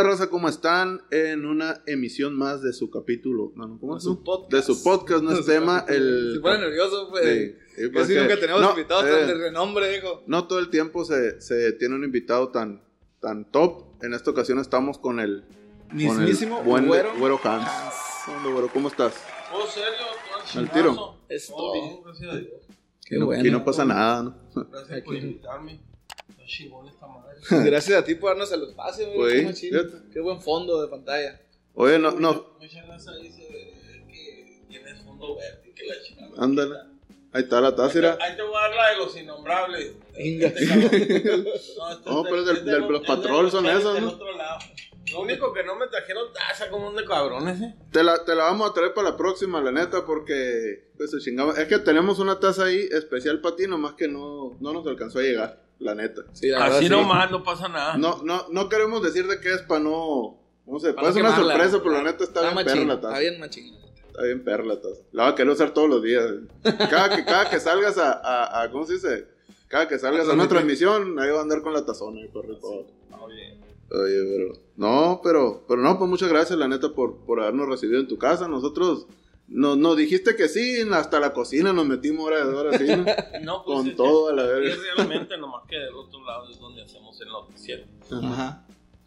onda, raza? ¿Cómo están? En una emisión más de su capítulo. No, no, ¿cómo De es? su podcast. De su podcast, no es tema. El... Si fuera nervioso, pues. Sí, Casi porque- nunca tenemos no, invitados eh, tan de renombre, hijo. No todo el tiempo se, se tiene un invitado tan, tan top. En esta ocasión estamos con el, con el Mismísimo buen güero. güero Hans. ¿Qué onda, güero? ¿Cómo estás? ¿Oh, serio? ¿Todo Al tiro. chingazo? Es Todo todo. bien, gracias a Dios. Qué no, bueno. aquí no pasa nada, ¿no? Gracias por invitarme. Gracias a ti por darnos el espacio, güey. Pues, Qué. Qué buen fondo de pantalla. Oye, no, no, Muchas gracias dice que tienes fondo verde, que la chingada. ándale. Ahí está la tásira. Ahí te voy a dar la de los innombrables. Venga. Este. No, este No, es pero es del- los es patrol son es esos, del ¿no? otro lado. Lo único que no me trajeron taza como un de cabrones, ¿eh? Te la, te la vamos a traer para la próxima, la neta, porque pues, se chingaba. Es que tenemos una taza ahí especial para ti, nomás que no, no nos alcanzó a llegar, la neta. Sí, la Así sí. nomás, no pasa nada. No, no, no queremos decir de qué es para no. No sé, Para puede ser una sorpresa, pero la neta está, bien machín, perra la Está taza. bien machín. Está bien perra la taza. La va a querer usar todos los días. Cada que, cada que salgas a, a, a- ¿Cómo se dice? Cada que salgas a una transmisión, ahí va a andar con la tazona y por todo. Oye, Oye, pero. No, pero. Pero no, pues muchas gracias, la neta, por, por habernos recibido en tu casa. Nosotros. Nos, nos dijiste que sí, hasta la cocina nos metimos hora de hora, sí, ¿no? No, pues Con es- todo a la Y verga. realmente nomás que del otro lado es donde hacemos el noticiero. Ajá.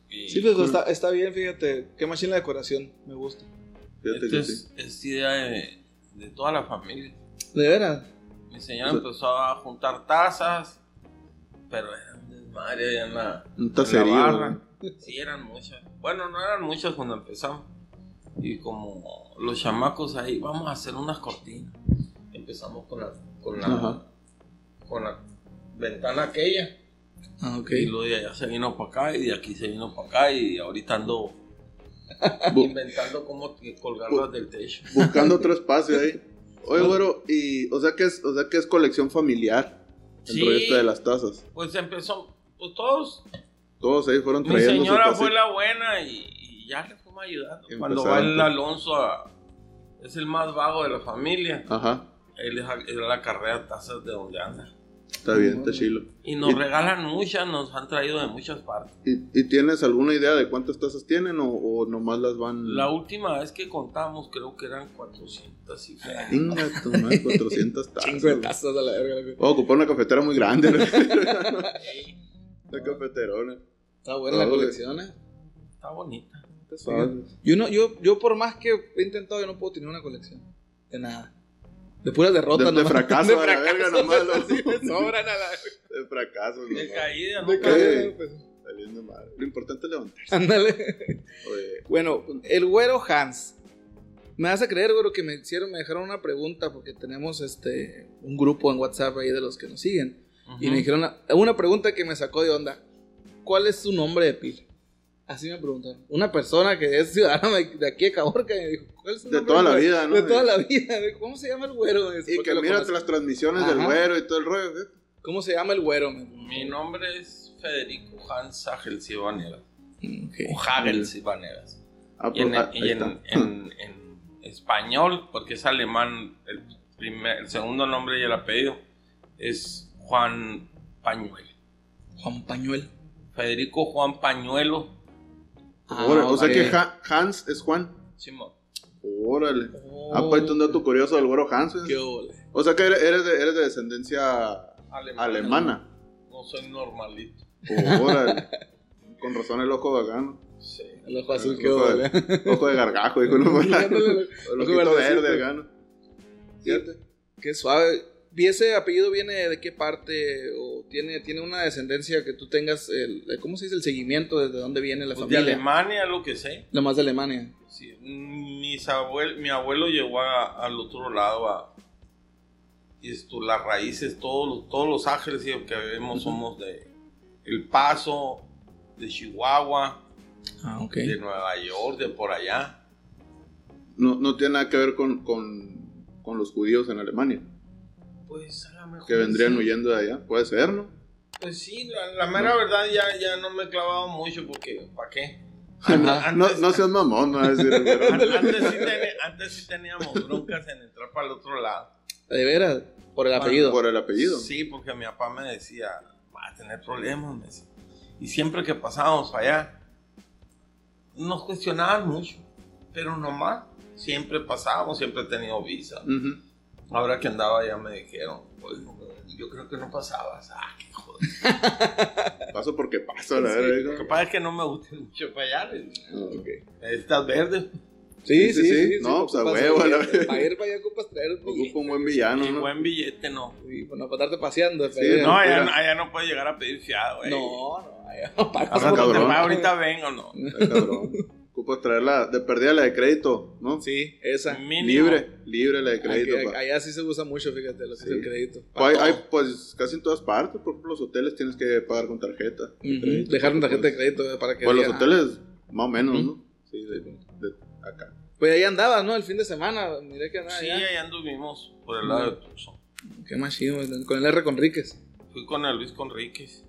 Y Sí, pues está, está bien, fíjate. Qué machín la decoración. Me gusta. Fíjate Esto que es, sí. es idea de, de toda la familia. De veras. Mi señora O sea- empezó a juntar tazas, pero eran desmadre allá en la, Un en la barra. ¿no? Sí, eran muchas. Bueno, no eran muchas cuando empezamos. Y como los chamacos ahí, vamos a hacer unas cortinas. Empezamos con la, con la, Ajá. con la ventana aquella. Ah, ok. Y luego de allá se vino para acá y de aquí se vino para acá y ahorita ando inventando cómo colgarlas del techo. buscando otro espacio ahí. Oye, güero, y. O sea que es, o sea que es colección familiar. El Sí. de las tazas. Pues empezó, pues todos Todos ahí fueron Mi trayendo su señora fue la buena y, y ya le fuimos ayudando. Cuando va el. Alonso a- es el más vago de la familia. Ajá. Él es, a- él la carrera tazas de donde anda. Está bien, está chilo. Y nos ¿Y- regalan muchas, nos han traído de muchas partes. ¿Y, y tienes alguna idea de cuántas tazas tienen o, o nomás las van... La última vez que contamos creo que eran 400 y tu madre, 400 tazas. Cinco de tazas a la verga. a ocupar una cafetera muy grande. ¿no? Una cafeterona. Está buena Ah, la colección, eh. Está bonita. Yo, no, yo, yo por más que he intentado, yo no puedo tener una colección. De nada. De puras derrotas. De- de fracaso a la verga nomás, lo- Sí, me sobran a la verga. De fracasos, De caída. De pues. Saliendo mal. Lo importante es levantarse. Ándale. Bueno, el güero Hans. Me vas a creer, güero, que me hicieron, me dejaron una pregunta porque tenemos este un grupo en WhatsApp ahí de los que nos siguen. Y me dijeron una, una pregunta que me sacó de onda. ¿Cuál es su nombre de pila? Así me preguntaron. Una persona que es ciudadana de de aquí de Caborca y me dijo, ¿cuál es su De toda la vida, ¿no? De toda la vida. ¿Cómo se llama el güero? Es y que conoce. las transmisiones del güero y todo el rollo. ¿eh? ¿Cómo se llama el güero? Me- Mi nombre es Federico Hans Hagels y Vanegas. Ok. O Hagels y Vanegas. Ah, Y en, pues, ah, y en- en- en español, porque es alemán, el, primer, el segundo nombre y el apellido es Juan Pañuelo. Juan Pañuel. Federico Juan Pañuelo Órale, O sea que Ha- Hans es Juan. Simón. Órale. Oh, Ah, pues un dato curioso del güero Hans. qué ole. O sea que eres, de, eres de descendencia Alemana. alemana. No soy normalito. Órale. Con razón el ojo vagano. Sí. El ojo azul, El qué ojo ole. de, ojo de gargajo, hijo. ¿no? El Ojo ojito verdecito. verde, gano. Fíjate. Qué suave. ¿Y ese apellido viene de qué parte? ¿O tiene, tiene una descendencia que tú tengas, el, ¿cómo se dice? El seguimiento desde dónde viene la Pues de familia. Alemania, lo que sé. Lo más de Alemania. Sí, mis abuel- mi abuelo llegó a- al otro lado a, y esto, las raíces, todos los, todos los ángeles que vemos somos de El Paso, de Chihuahua, Ah, de Nueva York, de por allá. No, no tiene nada que ver con, con, con los judíos en Alemania. Pues a lo mejor. Que vendrían sí. huyendo de allá. Puede ser, ¿no? Pues sí, la, la mera verdad ya, ya no me he clavado mucho porque, ¿para qué? Ajá. No, no seas mamón, no decir Antes sí, teni- antes sí teníamos broncas en entrar para el otro lado. De veras, por el apellido. Por el apellido. Sí, porque mi papá me decía, va a tener problemas. me decía. Y siempre que pasábamos para allá, nos cuestionaban mucho, pero nomás, siempre pasábamos, siempre he tenido visa. Ujú. Ahora que andaba ya me dijeron, "Oye, yo creo que no pasabas. Ah, qué joder. Paso porque paso, la Sí. verdad. Lo que pasa es que no me gusta mucho para allá. Ah, Estás verde. Sí, Sí, sí, sí. No, pues, a huevo. Para ir para allá ocupas traer un poquito. Ocupa un buen villano, y ¿no? buen billete no. Y bueno, para estarte paseando. Sí, No, allá, allá no puedes llegar a pedir fiado, güey. no, no, allá no pagas Ah, ahorita vengo, no. Está cabrón. Ocupas traerla de perdida la de crédito, ¿no? Sí, esa. Mínimo. Libre, libre la de crédito. allá sí se usa mucho, fíjate, lo que Sí. es el crédito. Pues hay, pues casi en todas partes, por ejemplo, los hoteles tienes que pagar con tarjeta. crédito, Dejar una tarjeta de pues, crédito para que. Pues los hoteles, más o menos, ¿no? Sí, de, de acá. Pues ahí andabas, ¿no? El fin de semana. Miré que andaba Sí, allá. allá anduvimos por el lado de Tucson. Qué más chido, con el R Conríquez. Fui con el Luis Conríquez.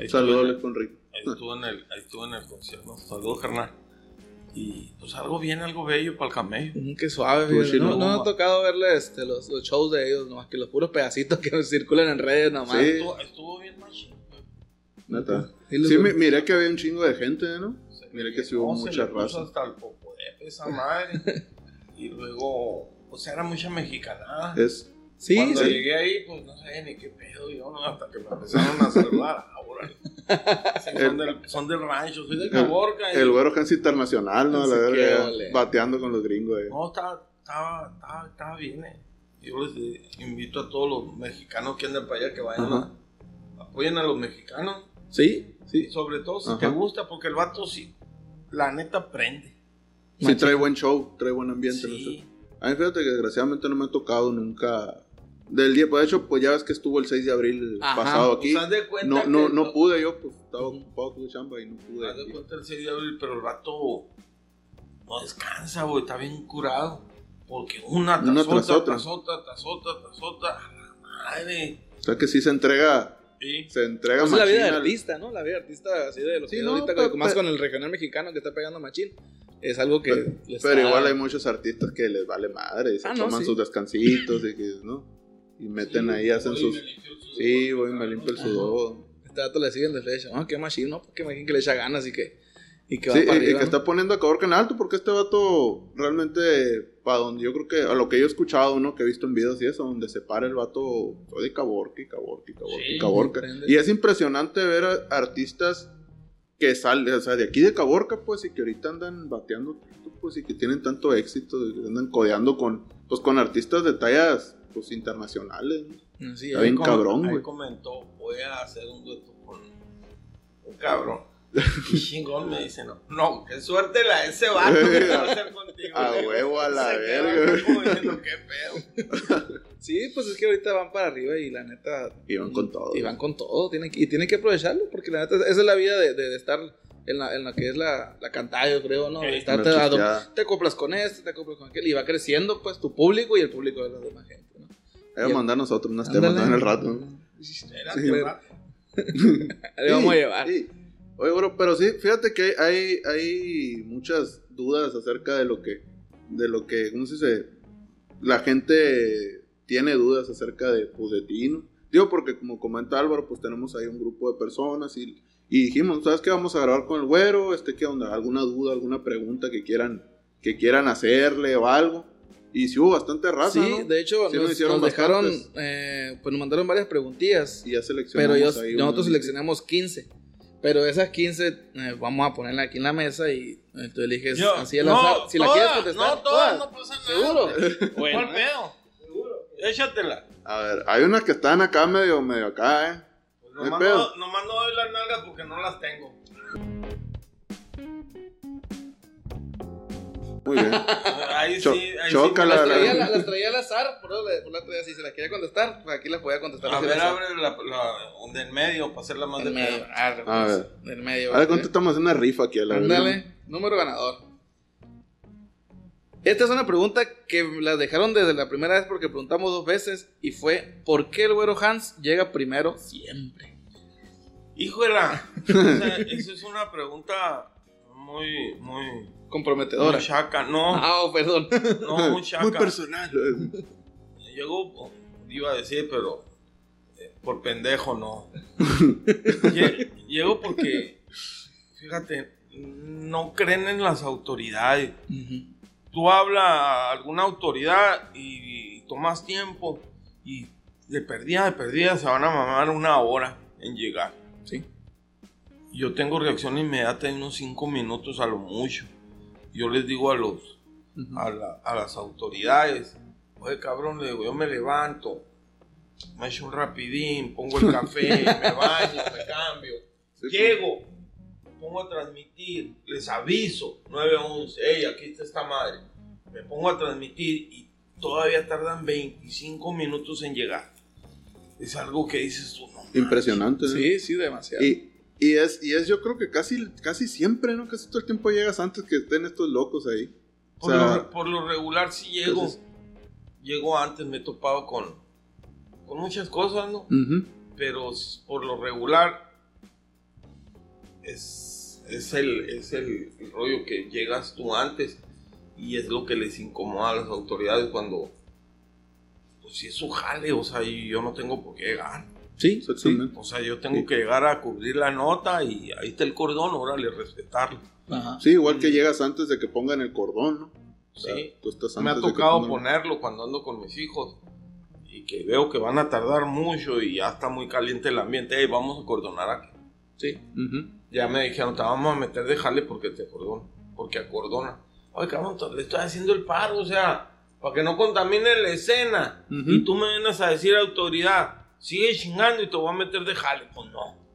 Ahí Saludos estuve- con Rico. Ahí estuvo en el, ahí estuvo en el concierto. Saludos, carnal. Y pues algo bien, algo bello para el camello. Ujú, Qué suave. No, no me ha tocado verle este, los, los shows de ellos, nomás que los puros pedacitos que circulan en redes nomás. Sí. Estuvo, estuvo bien machín. Neta. Sí, Sí, mi- miré que había un chingo de gente, ¿no? Se Mira le que sí hubo se mucha raza. hasta el popo de esa madre. y luego, pues era mucha mexicanada. Es. Sí, Cuando sí. llegué ahí, pues no sabía ni qué pedo yo, ¿no? hasta que me empezaron a saludar. Ah, órale. Sí, son, del, son del rancho, soy de Caborca. y- El güero Hans Internacional, ¿no? La verga. Bateando con los gringos, eh. No, estaba, estaba, estaba, estaba bien. eh. Yo les invito a todos los mexicanos que andan para allá que vayan Ajá. a apoyen a los mexicanos. Sí, sí. sobre todo si Ajá. te gusta, porque el vato sí, la neta prende. Sí, trae buen show, trae buen ambiente. no sé. Sí. A mí fíjate que desgraciadamente no me ha tocado nunca del día. Pues de hecho, pues ya ves que estuvo el 6 de abril Ajá, pasado aquí. Pues haz de cuenta No, no, que- no pude yo, pues estaba ocupado con chamba y no pude. Haz de cuenta el 6 de abril, pero el vato no descansa, güey, está bien curado. Porque una tras, Una otra, tras otra. tras otra, tras otra, tras otra. A la madre. O sea que sí se entrega, Sí. se entrega Es la vida de artista, ¿no? La vida de artista así de los Sí, que no, ahorita, pero- más pero- con el regional mexicano que está pegando machín. Es algo que Pero, les pero está- igual hay muchos artistas que les vale madre y se Ah, no, toman sí. sus descansitos y que, ¿no? Y meten ahí, hacen Voy y sus... me Sí, voy, me claro, limpio el sudor. Este dato le siguen de flecha. No, qué machín, ¿no? Porque imagín que le echa ganas y que, y que va Sí, para y- y que ¿no? está poniendo a Caborca en alto porque este vato realmente, para donde yo creo que, a lo que yo he escuchado, ¿no? Que he visto en videos y eso, donde se para el vato, soy de Caborca y Caborca y Caborca y Sí, Caborca. Y es impresionante ver a artistas que salen, o sea, de aquí de Caborca, pues, y que ahorita andan bateando pues, y que tienen tanto éxito, y que andan codeando con, pues, con artistas de tallas, pues, internacionales. ¿no? Sí, Está bien cabrón, güey. comentó, voy a hacer un dueto con un cabrón. Y chingón me dice, no, no, qué suerte la de ese vato que va a hacer contigo. A digo, huevo, a la se verga. como diciendo, qué pedo. Sí, pues es que ahorita van para arriba y la neta. Y van con todo. Y van con todo. Tienen que, y tienen que aprovecharlo porque la neta, esa es la vida de, de- de estar en la, en la que es la, la cantada, yo creo, ¿no? Una dando- chisteada. te acoplas con este, te acoplas con aquel y va creciendo, pues, tu público y el público de la demás gente, va a mandar nosotros unas temas en el rato. ¿no? Sí. Ahí vamos a llevar. sí. Oye, bro, pero sí, fíjate que hay, hay muchas dudas acerca de lo que, de lo que, ¿cómo se dice? La gente tiene dudas acerca de, pues, de ti, ¿no? Digo, porque como comenta Álvaro, pues tenemos ahí un grupo de personas y, y dijimos, ¿sabes qué? Vamos a grabar con el güero, este, ¿qué onda? ¿Alguna duda, alguna pregunta que quieran, que quieran hacerle o algo? Y sí hubo bastante raza, Sí, ¿no? de hecho, Sí nos nos, nos dejaron, eh, pues nos mandaron varias preguntillas. Y ya seleccionamos Pero ellos, ahí nosotros seleccionamos 15. Pero esas 15 eh, vamos a ponerla aquí en la mesa y eh, tú eliges Yo- así al no, azar. Si la todas, quieres contestar, No, todas, no pasa nada. ¿Seguro? ¿Cuál pedo? Échatela. A ver, hay unas que están acá medio, medio acá, ¿eh? Pues nomás, no, nomás no doy las nalgas porque no las tengo. Muy bien. Ahí Cho- sí, ahí chócala, sí. Las la- traía, la- las traía al azar, por, eso- por la otra vez, si se las quería contestar, pues aquí las podía contestar. A así ver, abre la, la, de en medio para hacerla más En de medio. pedo. Arre, A pues, ver. Del medio. A ver, ¿vale? ¿cuánto estamos haciendo una rifa aquí a la Ándale, número ganador. Esta es una pregunta que la dejaron desde la primera vez porque preguntamos dos veces y fue ¿por qué el güero Hans llega primero siempre? Híjola. O sea, eso es una pregunta muy, muy, Comprometedora. muy chaca. No, Ah, oh, perdón. no, muy chaca. Muy personal. Llegó, iba a decir, pero eh, por pendejo no. Lle- Llegó porque, fíjate, no creen en las autoridades. Tú hablas a alguna autoridad y, tomas tiempo y de perdida, de perdida se van a mamar una hora en llegar. Sí. Yo tengo reacción inmediata en unos cinco minutos a lo mucho. Yo les digo a los, a, las autoridades, oye cabrón, le digo, yo me levanto, me echo un rapidín, pongo el café, me baño, me cambio, llego, me pongo a transmitir, les aviso, 911, hey, aquí está esta madre, me pongo a transmitir y todavía tardan 25 minutos en llegar. Es algo que dices tú, no. Impresionante. Sí, sí, demasiado. Y, y, es, y es, yo creo que casi, casi siempre, ¿no? Casi todo el tiempo llegas antes que estén estos locos ahí. Por, lo, por lo, regular sí llego. llego antes, me he topado con, con muchas cosas, ¿no? Pero por lo regular es, es, el, es el, rollo que llegas tú antes y es lo que les incomoda a las autoridades cuando, pues si es su jale, o sea, y yo no tengo por qué llegar. Sí, O sea, yo tengo que llegar a cubrir la nota y ahí está el cordón, órale, respetarlo. Sí, igual que llegas antes de que pongan el cordón, ¿no? sí. Me ha tocado ponerlo cuando ando con mis hijos y que veo que van a tardar mucho y ya está muy caliente el ambiente. Hey, vamos a cordonar aquí. Sí. Ya me dijeron, te vamos a meter de jale porque te acordona. Porque acordona. Oye, cabrón, le estoy haciendo el paro, o sea, para que no contamine la escena. Y tú me vienes a decir autoridad sigue chingando y te voy a meter de jale. Pues no.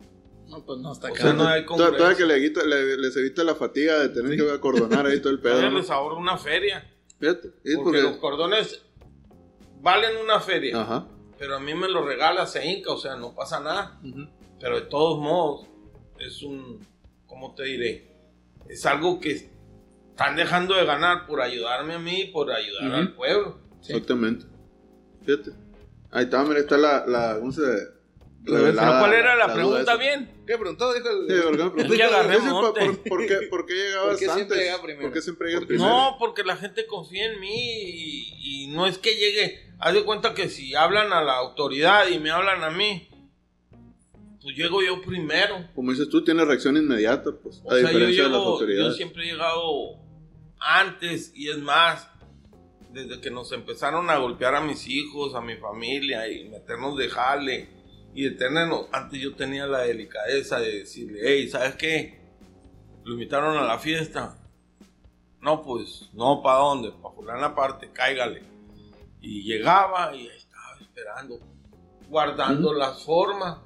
No, pues no, está o sea, no hay Todavía que le le, les evita la fatiga de tener que acordonar ahí todo el pedo. ¿no? les ahorra una feria. Fíjate. Porque, los cordones valen una feria. Ajá. Pero a mí me lo regala se Inca, o sea, no pasa nada. Pero de todos modos, es un. ¿Cómo te diré? Es algo que están dejando de ganar por ayudarme a mí, por ayudar al pueblo. Exactamente. Fíjate. Ahí está, mira, está la, la ¿cómo se ¿Pero cuál era la, pregunta bien? ¿Qué preguntó? Dijo el... Sí, ¿por qué, ¿por, por, qué, ¿Por qué llegabas ¿Por qué antes? Llega primero? ¿Por qué siempre llegas primero? No, porque la gente confía en mí y, y, no es que llegue... Haz de cuenta que si hablan a la autoridad y me hablan a mí, pues llego yo primero. Como dices tú, tienes reacción inmediata, pues, a diferencia de las autoridades. Yo siempre he llegado antes y es más, desde que nos empezaron a golpear a mis hijos, a mi familia y meternos de jale y detenernos, antes yo tenía la delicadeza de decirle, hey, ¿sabes qué? Lo invitaron a la fiesta. No, pues, no, ¿para dónde? Para la parte, cáigale. Y llegaba y estaba esperando, guardando las formas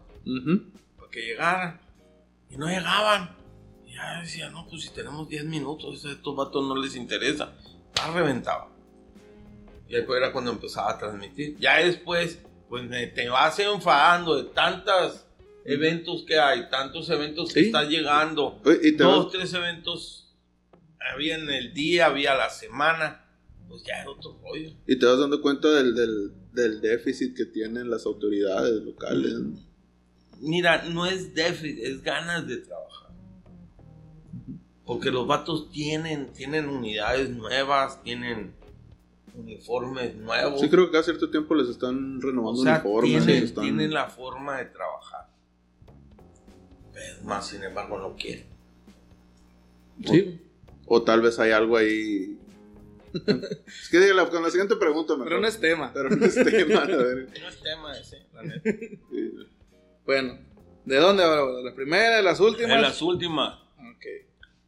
para que llegaran. Y no llegaban. Y ya decía, no, pues si tenemos 10 minutos, a estos vatos no les interesa. Ya reventaba. Y después era cuando empezaba a transmitir. Ya después, pues te vas enfadando de tantos eventos que hay, tantos eventos que están llegando. dos, tres eventos había en el día, había la semana. Pues ya era otro rollo. Y te vas dando cuenta del, del, déficit que tienen las autoridades locales. Mira, no es déficit, es ganas de trabajar. Porque los vatos tienen, tienen unidades nuevas, tienen uniformes nuevos. Sí, creo que cada cierto tiempo les están renovando uniformes. Tienen, la forma de trabajar. Pero más, sin embargo, no quieren. Sí. O, tal vez hay algo ahí. es que con la siguiente pregunta Pero no es tema. Pero no es tema, a ver. No es tema ese, la neta. Bueno, ¿de dónde ahora? ¿De las primeras, de las últimas? De las últimas. Ok.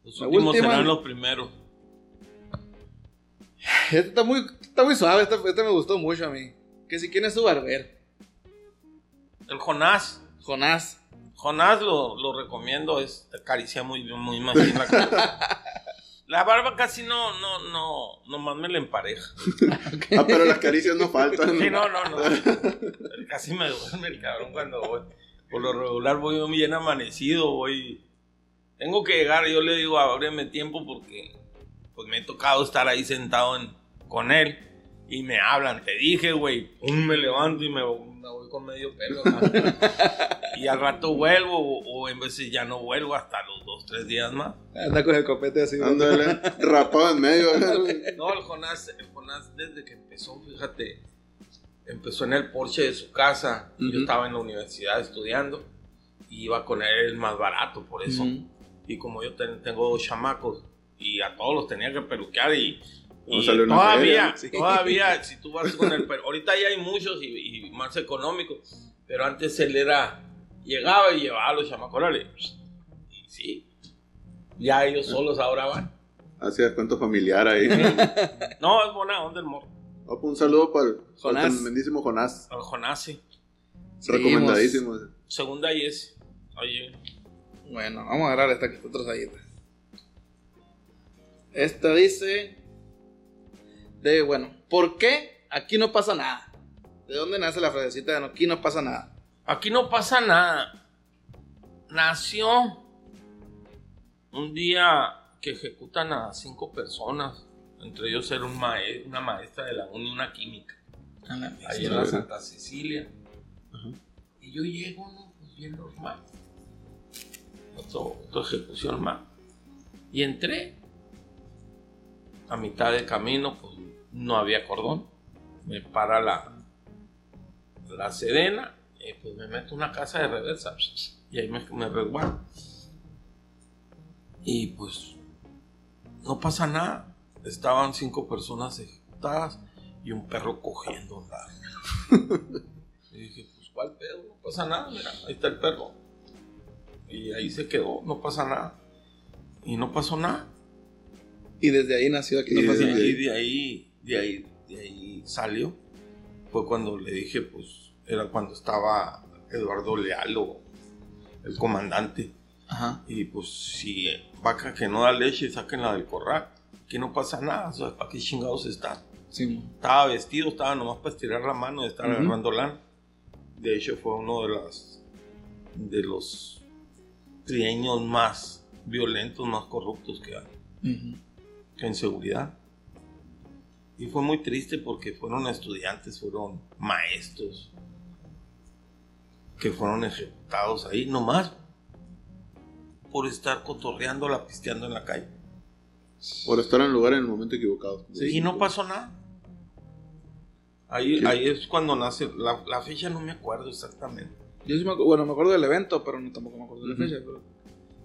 Los últimos serán los primeros. Este está muy, está muy suave, este, este, me gustó mucho a mí. Que si quién es su barber. El Jonás. Jonás. Jonás lo, lo recomiendo, es acaricia muy bien, muy más la La barba casi no, no, no, nomás me la empareja. ah, pero las caricias no faltan. Sí, no, no, no. casi me duerme el cabrón cuando voy. Por lo regular voy bien amanecido, voy... Tengo que llegar, yo le digo, ábreme tiempo porque pues me he tocado estar ahí sentado con él y me hablan, te dije, güey, me levanto y me, voy con medio pelo. y al rato vuelvo o, en veces ya no vuelvo hasta los dos, tres días más. Anda con el copete así. Ándale, rapado en medio. no, el Jonás, el Jonás desde que empezó, fíjate, empezó en el Porsche de su casa. Yo estaba en la universidad estudiando y iba con él más barato, por eso. Y como yo ten- tengo dos chamacos y a todos los tenía que peluquear y, y todavía, sí. todavía, si tú vas con el ahorita ya hay muchos y, y más económicos, pero antes él era, llegaba y llevaba a los chamacos, y sí, ya ellos solos ahora van. Hacía cuento familiar ahí. No, es buena onda el morro, Oh, pues un saludo para el, para el Jonás. tremendísimo Jonás. al Seguimos. Recomendadísimo. segunda y ese, oye, Bueno, vamos a agarrar esta que está atrasadita. Esta dice. De bueno, ¿por qué aquí no pasa nada? ¿De dónde nace la frasecita de no, aquí no pasa nada? Aquí no pasa nada. Nació un día que ejecutan a cinco personas. Entre ellos era un mae- una maestra de la uni, una química. Ahí en la. Santa Cecilia. Ajá. Y yo llego, ¿no? Pues bien normal. Otro, otra ejecución más. Y entré. A mitad de camino, pues no había cordón. Me para la, la sedena. Y pues me meto una casa de reversa. Y ahí me, me resguardo. Y pues no pasa nada. Estaban cinco personas ejecutadas y un perro cogiendo un lado. y dije, pues ¿cuál pedo? No pasa nada, mira, ahí está el perro. Y ahí se quedó, no pasa nada. Y no pasó nada. Y desde ahí nació aquí no desde- y de ahí, de ahí, de ahí salió. Fue cuando le dije, pues, era cuando estaba Eduardo Leal o el comandante. Ajá. Y pues si vaca que no da leche, sáquenla del corral. Que no pasa nada, o sea, ¿para qué chingados está? Sí. Estaba vestido, estaba nomás para estirar la mano y estar agarrando lana. De hecho, fue uno de las de los trienios más violentos, más corruptos que hay, que en seguridad. Y fue muy triste porque fueron estudiantes, fueron maestros que fueron ejecutados ahí, nomás por estar cotorreando, pisteando en la calle. Por estar en el lugar en el momento equivocado. Y no pasó nada. Ahí, Sí. ahí es cuando nace, la, la fecha no me acuerdo exactamente. Yo sí me acuerdo, bueno, me acuerdo del evento, pero no, tampoco me acuerdo de la fecha. pero-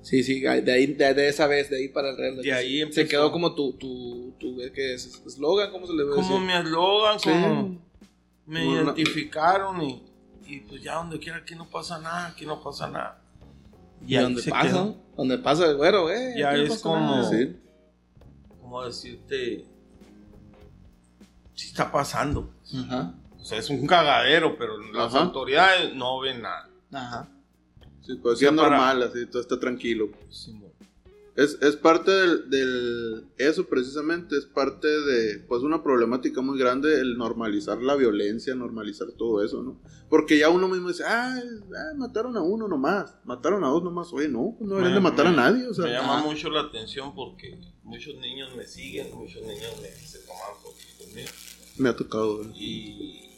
Sí, sí, de ahí, de, de esa vez, de ahí para el Real. De ahí se empezó. quedó como tu, tu, tu, ¿qué es? ¿Eslogan? ¿Cómo se le ve? Como mi eslogan, Sí. como me Una- identificaron y, y pues ya donde quiera aquí no pasa nada, aquí no pasa nada. ¿Y ahí dónde se pasa? quedó. Donde pasa el güero, eh. Ya es como-. ¿Cómo decirte? Sí está pasando. Ajá. O sea, es un cagadero, pero las Ajá. autoridades no ven nada. Ajá. Sí, pues O sea, sí es para- normal, así, todo está tranquilo. Simón. Es, es parte del, del- Eso precisamente es parte de. Pues una problemática muy grande el normalizar la violencia, normalizar todo eso, ¿no? Porque ya uno mismo dice, ah, ah, mataron a uno nomás, mataron a dos nomás. Oye, no, pues no deberían de Me- matar a me- nadie, o sea. me llama ah, mucho la atención porque muchos niños me siguen, muchos niños me se toman fotos conmigo. me ha tocado, ¿eh? y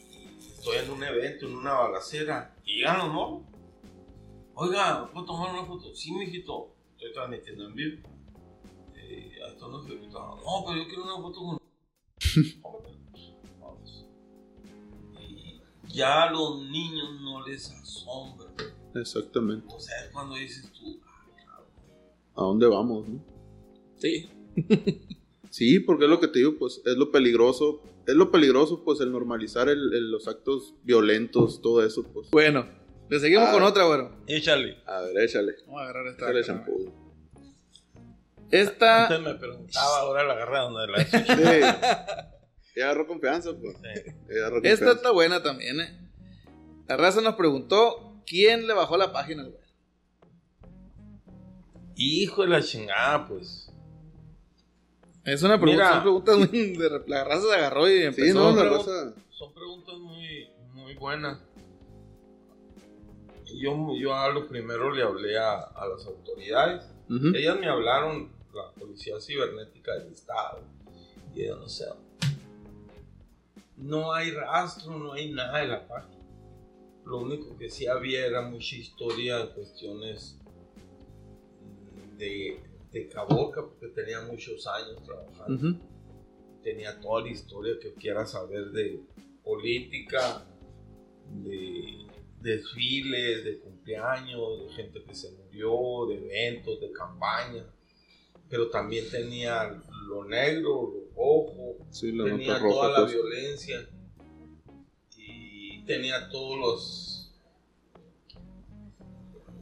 estoy en un evento, en una balacera, y llegan los morros. Oiga, ¿puedo tomar una foto? Sí, mijito. Estoy transmitiendo en vivo. Eh, ahí están los ejecutados. No, pero yo quiero una foto con. Vamos. Y ya a los niños no les asombra. Exactamente. O sea, es cuando dices tú, ah, cabrón. ¿A dónde vamos, no? Sí. Sí, porque es lo que te digo, pues es lo peligroso. Es lo peligroso, pues, el normalizar el- el- los actos violentos, todo eso, pues. Bueno, le seguimos con otra, güero. Échale. A ver, échale. Vamos a agarrar esta. Échale champú. Esta. Antes me preguntaba, ahora la agarra donde la he Sí. Ya agarró confianza, pues. Sí. Ya agarró Esta confianza. está buena también, eh. La raza nos preguntó quién le bajó la página al güero. Hijo de la chingada, pues. Es una pregunta, Mira. son preguntas muy. de- la raza se agarró y empezó. Sí, no, la raza. Son preguntas muy, muy buenas. Yo, yo a lo primero le hablé a, a las autoridades. Ellas me hablaron, la Policía Cibernética del Estado. Y yo no sé. No hay rastro, no hay nada de la página. Lo único que sí había era mucha historia en cuestiones de, de Caborca, porque tenía muchos años trabajando tenía toda la historia que quiera saber de política, de desfiles, de cumpleaños de gente que se murió, de eventos, de campaña. Pero también tenía lo negro, lo rojo, Sí, la tenía roja. toda la pues. violencia y tenía todos los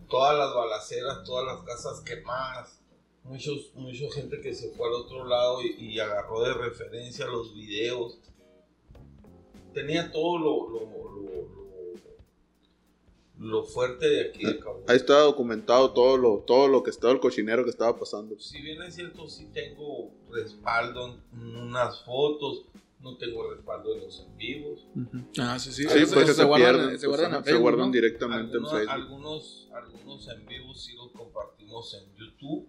todas las balaceras, todas las casas quemadas, muchos mucha gente que se fue al otro lado y, y agarró de referencia los videos. Tenía todo lo, lo, lo, lo- fuerte de aquí de Cabo. Ahí está documentado todo lo, todo lo que estaba el cochinero que estaba pasando. Si bien es cierto, sí tengo respaldo en unas fotos, no tengo respaldo en los en vivos. Ah, sí, sí. Sí, eso se, se guardan, pierden, se guardan, pues, se Facebook, guardan ¿no? directamente en Algunos, Facebook. algunos, algunos en vivo sí los compartimos en YouTube.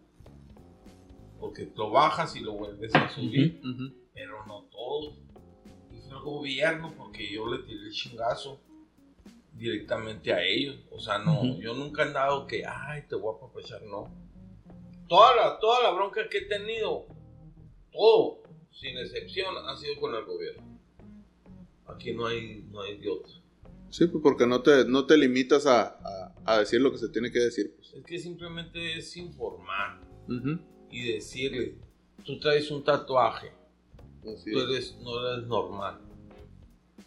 Porque lo bajas y lo vuelves a subir. Pero no todos. Y fue el gobierno porque yo le tiré el chingazo directamente a ellos. O sea, no, yo nunca he andado que, ay, te voy a apapachar, no. Toda la, toda la bronca que he tenido, todo, sin excepción, ha sido con el gobierno. Aquí no hay, no hay otro. Sí, pues porque no te, no te limitas a, a- a decir lo que se tiene que decir. Pues. Es que simplemente es informar y decirle, tú traes un tatuaje, Así tú es. eres, no eres normal.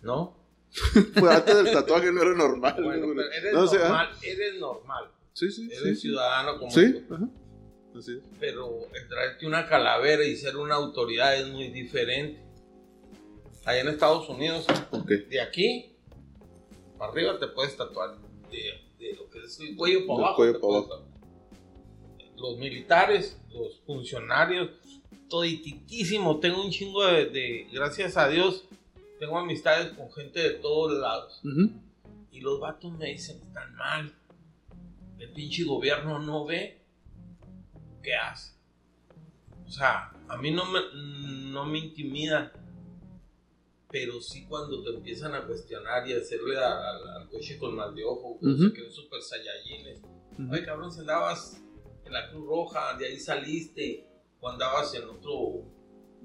¿No? Pues antes del tatuaje no era normal. Bueno, ¿no? pero eres No, normal, eres normal. Sí, sí, Eres sí. Sí, ciudadano como sí. tú. ajá. Así es. Pero el traerte una calavera y ser una autoridad es muy diferente. Allá en Estados Unidos, de aquí para arriba te puedes tatuar. De, de lo que es el cuello para abajo. cuello para tatuar. Los militares, los funcionarios, todititísimo. Tengo un chingo de, de- gracias a Dios, tengo amistades con gente de todos lados. Y los vatos me dicen, están mal. El pinche gobierno no ve. ¿Qué hace? O sea, a mí no me, no me intimida. Pero sí cuando te empiezan a cuestionar y a hacerle a- al- al coche con mal de ojo, que Ujú. se creen super saiyajines. Ujú. Ay, cabrón, si andabas en la Cruz Roja, de ahí saliste, o andabas en otro,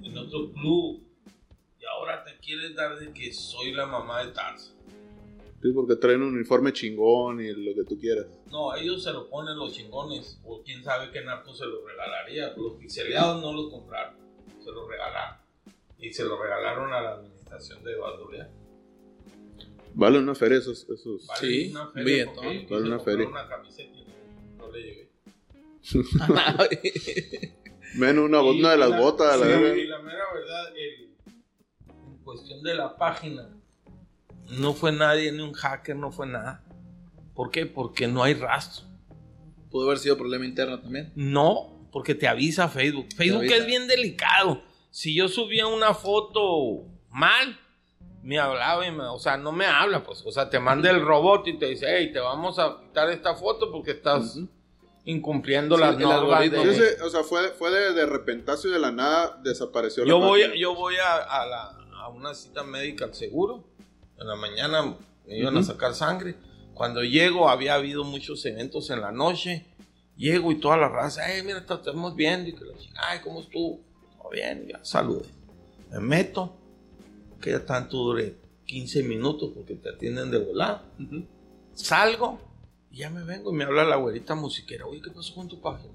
en otro club, y ahora te quieres dar de que soy la mamá de Tarso. Sí, porque traen un uniforme chingón y lo que tú quieras. No, ellos se lo ponen los chingones, o quién sabe qué narco se lo regalaría. Los pixeleados no los compraron, se los regalaron. Y se lo regalaron a la administración de Leal. Vale una feria esos. esos. Vale Sí, una un feria billetón. porque Vale una feria. una camiseta y no, no le llegué. Menos una, Y una de las la- botas, la sí. Y la mera verdad, el- cuestión de la página, no fue nadie, ni un hacker, no fue nada. ¿Por qué? Porque no hay rastro. Pudo haber sido problema interno también. No, porque te avisa Facebook. Facebook avisa. es bien delicado. Si yo subía una foto mal, me hablaba y me, o sea, no me habla, pues. O sea, te manda el robot y te dice, hey, te vamos a quitar esta foto porque estás incumpliendo Sí, las normas. de- ese- o sea, fue, fue de, de repentazo y de la nada desapareció yo la voy, página. yo voy a, a la- a una cita médica al seguro. En la mañana me iban a sacar sangre. Cuando llego, había habido muchos eventos en la noche. Llego y toda la raza, ay, mira, estamos viendo. Y que la chica, ay, ¿cómo estuvo? Todo bien, ya, salude. Me meto, que ya tanto dure 15 minutos porque te atienden de volar. Salgo y ya me vengo y me habla la güerita musiquera. Oye, ¿qué pasó con tu página?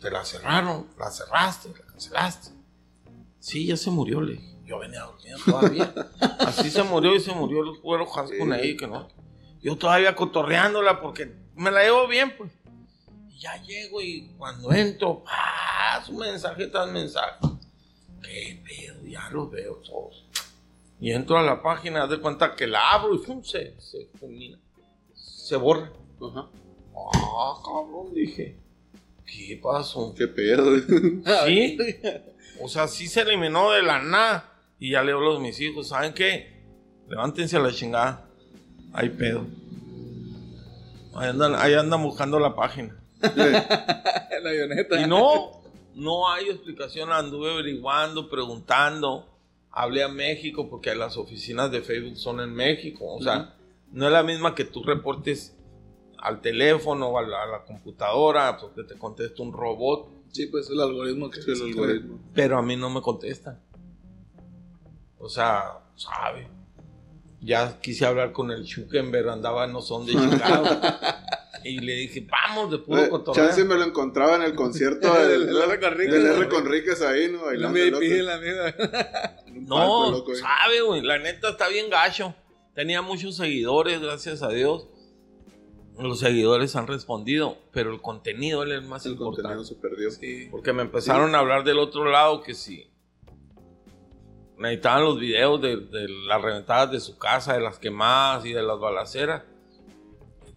Te la cerraron, la cerraste, la cancelaste. Sí, ya se murió, le dije. Yo venía dormido todavía. Así se murió y se murió el cuero con ahí, que no. Yo todavía cotorreándola porque me la llevo bien, pues. Y ya llego y cuando entro, ¡ah! Su mensaje tras mensaje. ¿Qué pedo? Ya los veo todos. Y entro a la página, de cuenta que la abro y ¡fum! se, se fulmina. Se borra. Ajá. Ah, cabrón, dije. ¿Qué pasó? Qué pedo. Sí. O sea, sí se eliminó de la nada. Y ya leo a los mis hijos, ¿saben qué? Levántense a la chingada. Hay pedo. Ahí andan, ahí andan buscando la página. la avioneta. Y no, no hay explicación. Anduve averiguando, preguntando. Hablé a México porque las oficinas de Facebook son en México. O sea, no es la misma que tú reportes al teléfono o a la, a la computadora porque te contesta un robot. Sí, pues el algoritmo que Sí, el algoritmo. Pero a mí no me contesta. O sea, sabe. ya quise hablar con el Schukenberg, andaba no son de Chicago. y le dije, vamos, de puro cotorreo. Chance me lo encontraba en el concierto del, Del R. Conríquez, del ¿no? R. Conríquez ahí, ¿no? La Bailando, loco. VIP, la mierda. No, loco, sabe, güey. La neta está bien gacho. Tenía muchos seguidores, gracias a Dios. Los seguidores han respondido, pero el contenido él es más El importante. contenido se perdió. Sí. Porque me empezaron a hablar del otro lado que si necesitaban los videos de, de las reventadas de su casa, de las quemadas y de las balaceras.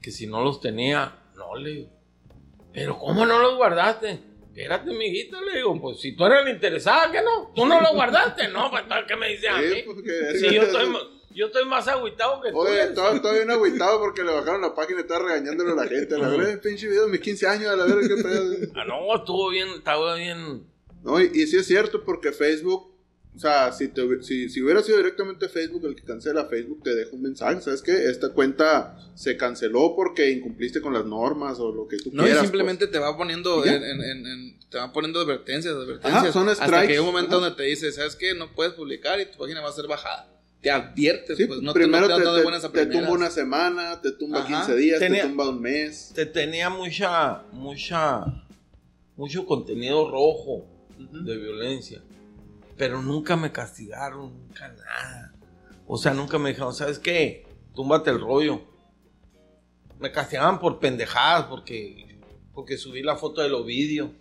Que si no los tenía, no le digo. Pero ¿cómo no los guardaste? Espérate, mijito, le digo, pues si tú eres la interesada, ¿qué no? ¿Tú no los guardaste? No, pues tal que me dice a Sí, mí. pues, que- Sí, yo estoy, yo estoy más agüitado que tú. Oye, estaba, estaba bien agüitado porque le bajaron la página y estaba regañándole a la gente. A la verga, pinche video de mis 15 años, a la verga, qué pedo. Ah, no, estuvo bien, estaba bien. No, y, y sí es cierto porque Facebook, o sea, si, te si, si hubiera sido directamente Facebook el que cancela, Facebook te deja un mensaje. ¿Sabes qué? Esta cuenta se canceló porque incumpliste con las normas o lo que tú No, y quieras. simplemente te va poniendo ¿Y ya? en, en- en- en- te va poniendo advertencias, advertencias. Ajá, son hasta strikes, que hay un momento ajá. donde te dice, ¿sabes qué? No puedes publicar y tu página va a ser bajada. Te adviertes, Sí, pues no primero te, no te, de te- buenas a te tumba una semana, te tumba Ajá. 15 días, Tenía- te tumba un mes. Te tenía mucha, mucha, mucho contenido rojo de violencia. Pero nunca me castigaron, nunca nada. O sea, nunca me dijeron, ¿sabes qué? Túmbate el rollo. Me castigaban por pendejadas, porque, porque subí la foto del Ovidio.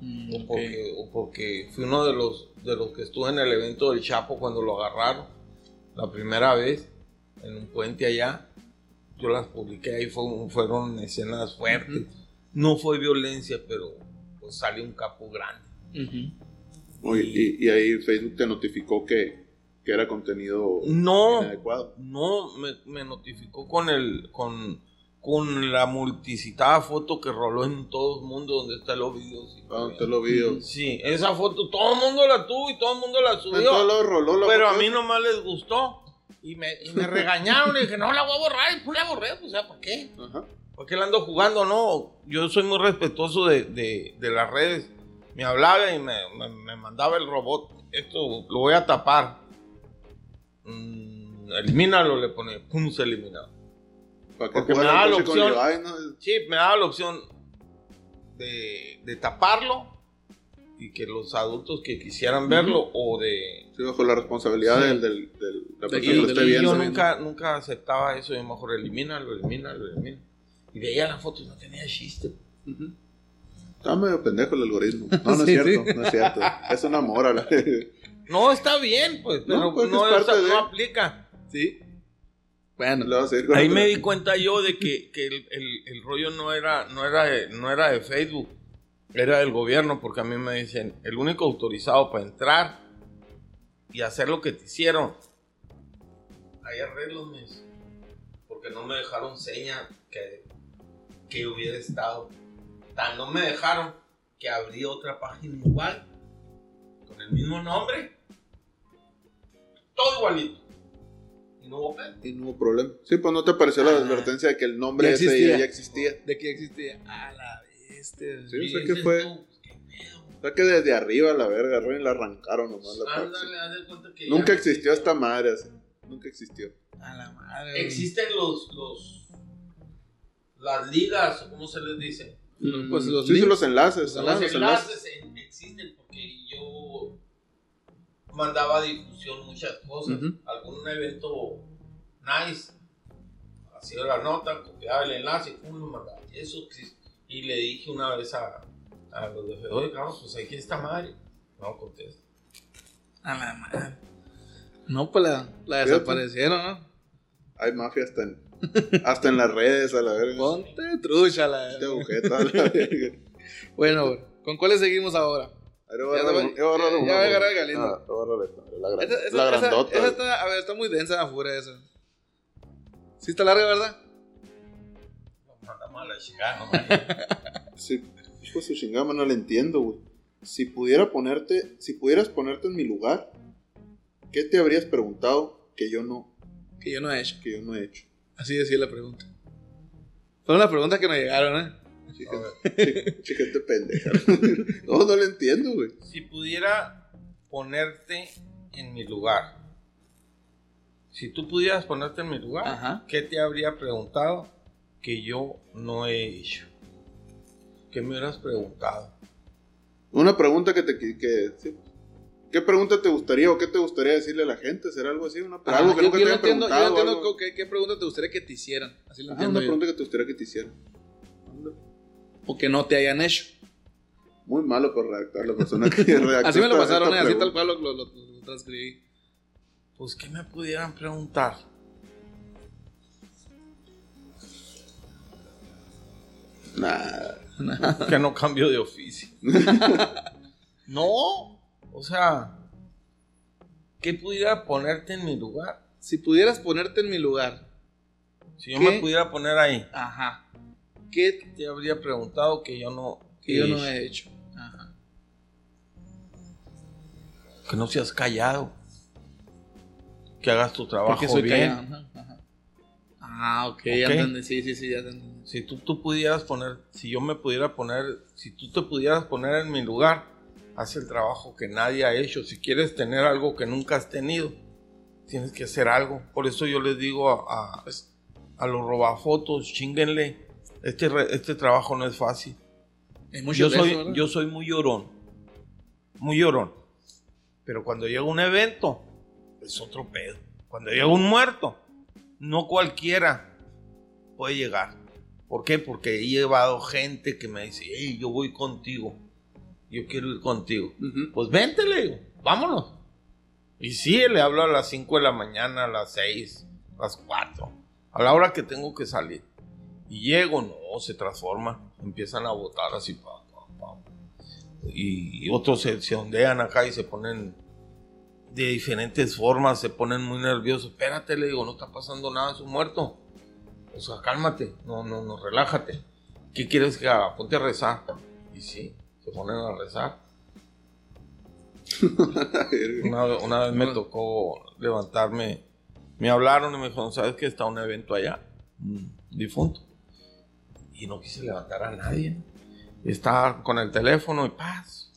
Mm, O porque, o porque fui uno de los, de los que estuve en el evento del Chapo cuando lo agarraron. La primera vez, en un puente allá. Yo las publiqué ahí, fue fueron escenas fuertes. No fue violencia, pero pues salió un capo grande. Oye, y, y ahí Facebook te notificó que, que era contenido No, inadecuado. no, me, me notificó con el, con, con la multicitada foto que roló en todo el mundo donde está el Ovidio. sí. Ah, te lo vi. Sí, esa foto todo el mundo la tuvo y todo el mundo la subió. lados roló la Pero a mí nomás les gustó. Y me, y me regañaron y dije, no la voy a borrar. Y pues la borré, pues, o sea, ¿para qué? Ajá. ¿Por qué la ando jugando? No, yo soy muy respetuoso de, de- de las redes. Me hablaba y me, me- me mandaba el robot. Esto lo voy a tapar. Mm, elimínalo, le pone. Pum, se eliminaba. ¿Para Porque me da al la opción. Levi, no? Sí, me daba la opción de, de taparlo y que los adultos que quisieran verlo o de Sí, bajo la responsabilidad Sí. del, del, del- la De persona que- que lo esté viendo. yo nunca, nunca aceptaba eso. Yo mejor elimínalo, elimínalo, elimínalo. Y veía la foto y no tenía chiste. Ujú. Está medio pendejo el algoritmo. No, no es Sí, cierto, sí. no es cierto. Es una mora. la- No, está bien, pues, pero No, no, pues, es parte esa- de- no aplica. Sí. Bueno, Ahí me di cuenta yo de que, que el, el- el rollo no era, no, era de, no era de Facebook, era del gobierno, porque a mí me dicen, el único autorizado para entrar y hacer lo que te hicieron, hay arreglos, mis, porque no me dejaron seña que, que hubiera estado. Tan no me dejaron que abrí otra página igual, con el mismo nombre, todo igualito. Y no hubo pedo. Y no hubo problema. Sí, pues no te apareció la Ah. advertencia de que el nombre Ya ese existía. ya, ya existía. de que existía. A la bestia. Sí, Y o sea, ¿qué fue? ¿qué? O sea que desde arriba la verga, y la arrancaron nomás la parte. Ándale, haz de cuenta que Nunca existió esta madre así. Nunca existió. A la madre. Existen los, los las ligas, o ¿cómo se les dice? Pues los sí, los enlaces. Los ajá, Los los enlaces. enlaces en- existen porque yo mandaba difusión muchas cosas. Ujú. Algún evento nice, hacía la nota, copiaba el enlace, pum, lo mandaba. Eso. Y le dije una vez a, a los de oye, cabrón, pues aquí está madre. No contesta. A la madre. No, pues la, la desaparecieron, ¿no? Hay mafia hasta en, hasta en las redes, a la verga. Ponte trucha la Este agujeta, a la verga. Bueno, ¿con cuáles seguimos ahora? A ver, voy a Ya agarrar voy a ya a agarrar el Galindo. Ah, voy a agarrar esta, la, gran- Esa, esa- la esa- grandota. esa está, a ver, está muy densa la fura esa. Sí está larga, ¿verdad? Nos mandamos a la chingada, no mames. Sí, hijo de su chingada, no le entiendo, güey. Si pudiera ponerte, si pudieras ponerte en mi lugar, ¿qué te habrías preguntado que yo no, Que yo no he hecho. que yo no he hecho? Así decía la pregunta. Fueron las preguntas que nos llegaron, ¿eh? Chica, chica, chiquete pendeja. no, no le entiendo, güey. Si pudiera ponerte en mi lugar, Si tú pudieras ponerte en mi lugar, Ajá. ¿qué te habría preguntado que yo no he hecho? ¿Qué me hubieras preguntado? Una pregunta que te... Que, sí. ¿Qué pregunta te gustaría o qué te gustaría decirle a la gente? ¿Será algo así? Una, algo que yo, nunca yo te hayan entiendo, yo no preguntado. entiendo algo. co- qué, qué pregunta te gustaría que te hicieran. Así lo Ajá, entiendo una yo. pregunta que te gustaría que te hicieran. O que no te hayan hecho. Muy malo por redactar la persona que redactó Así me lo pasaron, esta eh, así tal cual lo, lo- lo- lo transcribí. Pues, ¿qué me pudieran preguntar? Nah. que no cambio de oficio. no, o sea, ¿qué pudiera ponerte en mi lugar? Si pudieras ponerte en mi lugar. Si yo ¿Qué? me pudiera poner ahí, Ajá. ¿Qué te habría preguntado que yo no, que yo no he hecho? Ajá. que no seas callado, que hagas tu trabajo Porque soy bien. callado. Ajá, ajá. Ah, ok, ya Ok. entendí. Sí, sí, sí, ya entendí. Si tú, tú pudieras poner, si yo me pudiera poner, si tú te pudieras poner en mi lugar, haz el trabajo que nadie ha hecho. Si quieres tener algo que nunca has tenido, tienes que hacer algo. Por eso yo les digo a, a, a los robafotos, chinguenle. Este, re- este trabajo no es fácil. Yo soy, yo soy muy llorón. Muy llorón. Pero cuando llega un evento, es otro pedo. Cuando llega un muerto, no cualquiera puede llegar. ¿Por qué? Porque he llevado gente que me dice, hey, yo voy contigo. Yo quiero ir contigo. Pues vente, le digo, vámonos. Y sí, le hablo a las 5 de la mañana, a las 6, a las 4, a la hora que tengo que salir. Y llego, no, se transforma, empiezan a botar así, pa, pa, pa. Y, otros se, se ondean acá y se ponen de diferentes formas, se ponen muy nerviosos. Espérate, le digo, no está pasando nada, es un muerto. O sea, cálmate, no, no, no, relájate. ¿Qué quieres que haga? Ponte a rezar. Y sí, se ponen a rezar. Una, una vez me tocó levantarme. Me hablaron y me dijeron, ¿sabes que está un evento allá? Un difunto. Y no quise levantar a nadie. Estaba con el teléfono y paz.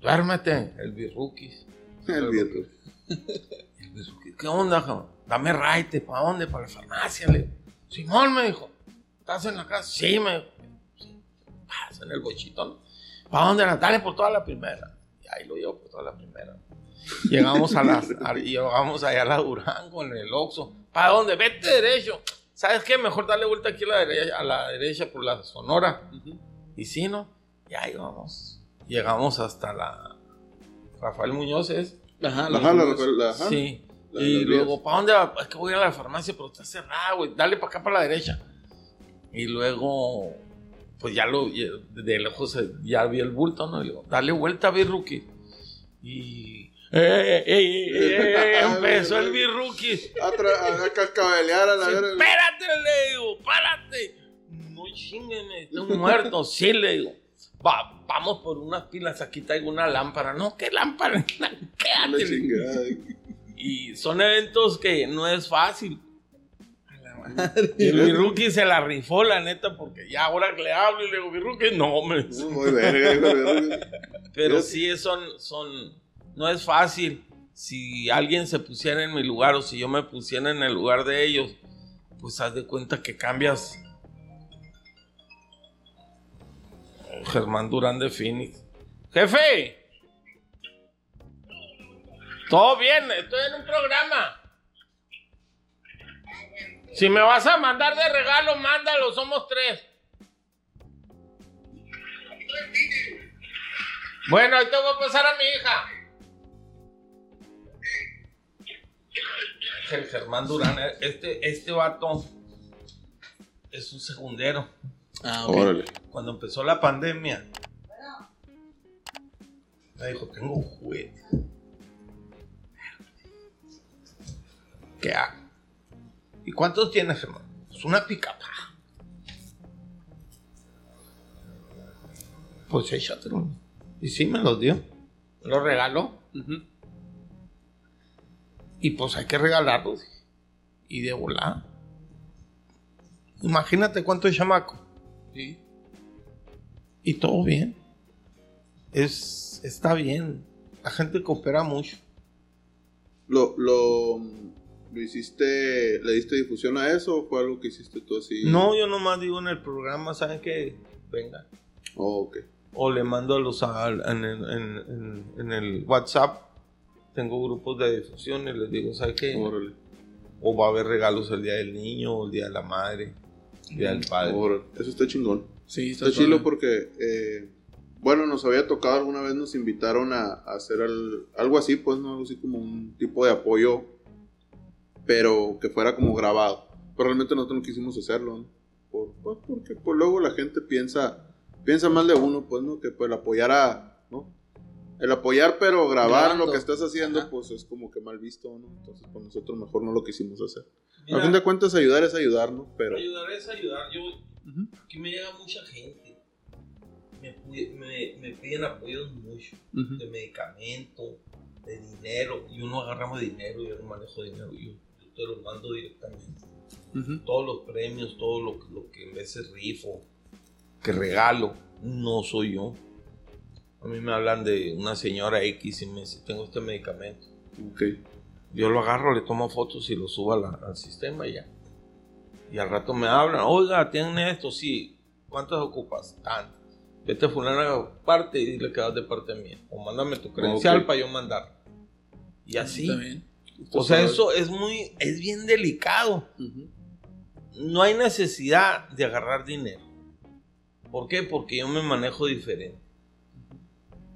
Duérmete, el birruquis. El birruquis, ¿Qué onda, cabrón? Dame raite, ¿para dónde? Para la farmacia. Le digo. Simón me dijo, ¿estás en la casa? Sí, me dijo. Sí. Paz, en el bochito, ¿no? ¿Para dónde? Dale por toda la primera. Y ahí lo llevo por toda la primera. Llegamos a las, a- llegamos allá a la Durango en el Oxxo. ¿Para dónde? Vete derecho. ¿Sabes qué? Mejor darle vuelta aquí a la derecha, a la derecha por la Sonora. Y sí, ¿no? Y ahí vamos. Llegamos hasta la Rafael Muñoz es. Ajá, la- Ajá, la, la- ajá. Sí. La- y luego. ¿para dónde va? Es que voy a ir a la farmacia, pero está cerrada, güey. Dale para acá, para la derecha. Y luego, pues ya lo, de lejos eh, ya vi el bulto, ¿no? Y le digo, dale vuelta, Birruki. Y. ¡Eh, eh, eh, eh, eh! Empezó el Birruki. A, a cascabelear a la Sí. Espérate, le digo, párate. No chingueme, está un muerto. Sí, le digo. Va, vamos por unas pilas, aquí traigo una lámpara. No, ¿qué lámpara? Quédate. Y son eventos que no es fácil. Y el Birruki se la rifó, la neta, porque ya ahora que le hablo y le digo, Birruki, no, me. Muy verga. Pero sí, son, son, no es fácil. Si alguien se pusiera en mi lugar o si yo me pusiera en el lugar de ellos, pues haz de cuenta que cambias. Germán Durán de Phoenix. Jefe. Todo bien, estoy en un programa. Si me vas a mandar de regalo, mándalo, somos tres. Bueno, ahí te voy a pasar a mi hija. Germán Durán, este, este vato es un segundero. Ah. Órale. Cuando empezó la pandemia, me dijo, tengo un juguete. ¿Qué hago? ¿Y cuántos tienes, hermano? Pues una picapa. Pues échatelo. Y sí, me los dio. Los regaló. Ujú. Y pues hay que regalarlos. Y de volar. Imagínate cuánto es chamaco. Sí. Y todo bien. Es, está bien. La gente coopera mucho. Lo, lo, ¿Lo hiciste, le diste difusión a eso o fue algo que hiciste tú así? No, yo nomás digo en el programa, ¿saben qué? Venga. Oh, ok. O le mando a los a- en, el- en- en- en el WhatsApp. Tengo grupos de difusión y les digo, ¿saben qué? Órale. O va a haber regalos el día del niño, o el día de la madre, el día del padre. Órale. Eso está chingón. Sí, Está chilo porque, eh, bueno, nos había tocado alguna vez, nos invitaron a, a hacer al- algo así, pues, ¿no? Algo así como un tipo de apoyo, pero que fuera como grabado. Pero realmente nosotros no quisimos hacerlo, ¿no? Por- pues, porque pues, luego la gente piensa, piensa mal de uno, pues, ¿no? Que pues el apoyar a, ¿no? El apoyar pero grabar Grabando. lo que estás haciendo, Ajá. pues es como que mal visto, ¿no? Entonces, pues nosotros mejor no lo quisimos hacer. Mira, a fin de cuentas, ayudar es ayudar, ¿no? Pero... ayudar es ayudar. Yo, Ujú. aquí me llega mucha gente. Me, me, me piden apoyos mucho. Ujú. de medicamento, de dinero, y uno agarramos dinero, yo no manejo dinero, yo, yo te lo mando directamente. Ujú. Todos los premios, todo lo, lo que en veces rifo, que regalo, no soy yo. A mí me hablan de una señora X y me dice, tengo este medicamento. Ok. Yo lo agarro, le tomo fotos y lo subo la- al sistema y ya. Y al rato me hablan, oiga, tienen esto, sí. ¿Cuántas ocupas? Tantas. Vete a fulana parte y dile que vas de parte mía. O mándame tu credencial Ok. para yo mandar. Y así. Está bien. O sea, eso es muy, es bien delicado. No hay necesidad de agarrar dinero. ¿Por qué? Porque yo me manejo diferente.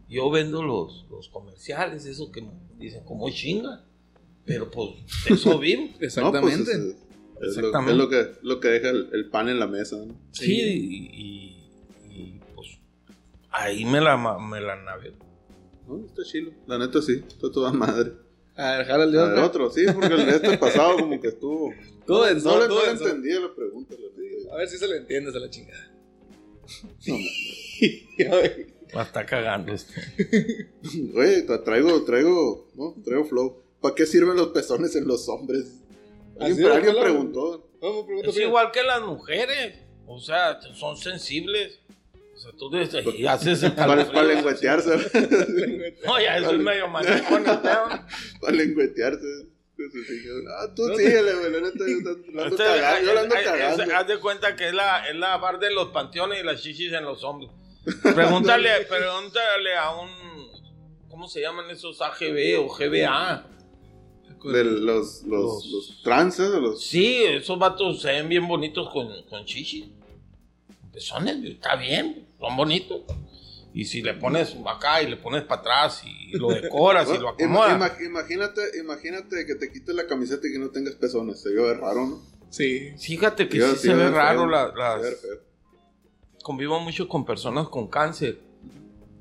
Yo vendo los, los comerciales, eso que dicen como chinga. Pero pues, eso vivo. Exactamente. No, pues, es, es lo- Exactamente. es lo, que, lo que deja el, el pan en la mesa. ¿no? Sí, y, y- y, pues ahí me la, me la navego. No, está chilo. La neta sí, está toda madre. A ver, jala el dedo. ver, otro, sí, porque el de este pasado como que estuvo. Todo No, le, todo no le denso. entendía la pregunta. le digo. A ver si se le entiendes a la chingada. No. La está cagando este. Oye, tra- traigo, traigo, no, traigo flow. ¿Para qué sirven los pezones en los hombres? Alguien, alguien preguntó. Es igual que las mujeres. O sea, son sensibles. O sea, tú dices, y haces el Para, para lengüetearse. No, ya eso es medio manejón. ¿no? para lengüetearse. Ah, tú síguele, güey. Neta, yo la ando Este, cagando. Yo la ando es- es- cagando. Haz de cuenta que es la, es la bar de los panteones y las chichis en los hombres. Pregúntale, pregúntale a un. ¿Cómo se llaman esos AGB o GBA? De los, los, Los- los trances, de los. Sí, esos vatos se ven bien bonitos con, con chichis. Pezones, está bien, son bonitos. Y si le pones acá y le pones para atrás y lo decoras y lo acomodas. ima- imagínate, imagínate que te quites la camiseta y que no tengas pezones. Se vio raro, ¿no? Sí. Fíjate que Yo- sí sí, se ve feo. raro la- las, Se ve feo. Convivo mucho con personas con cáncer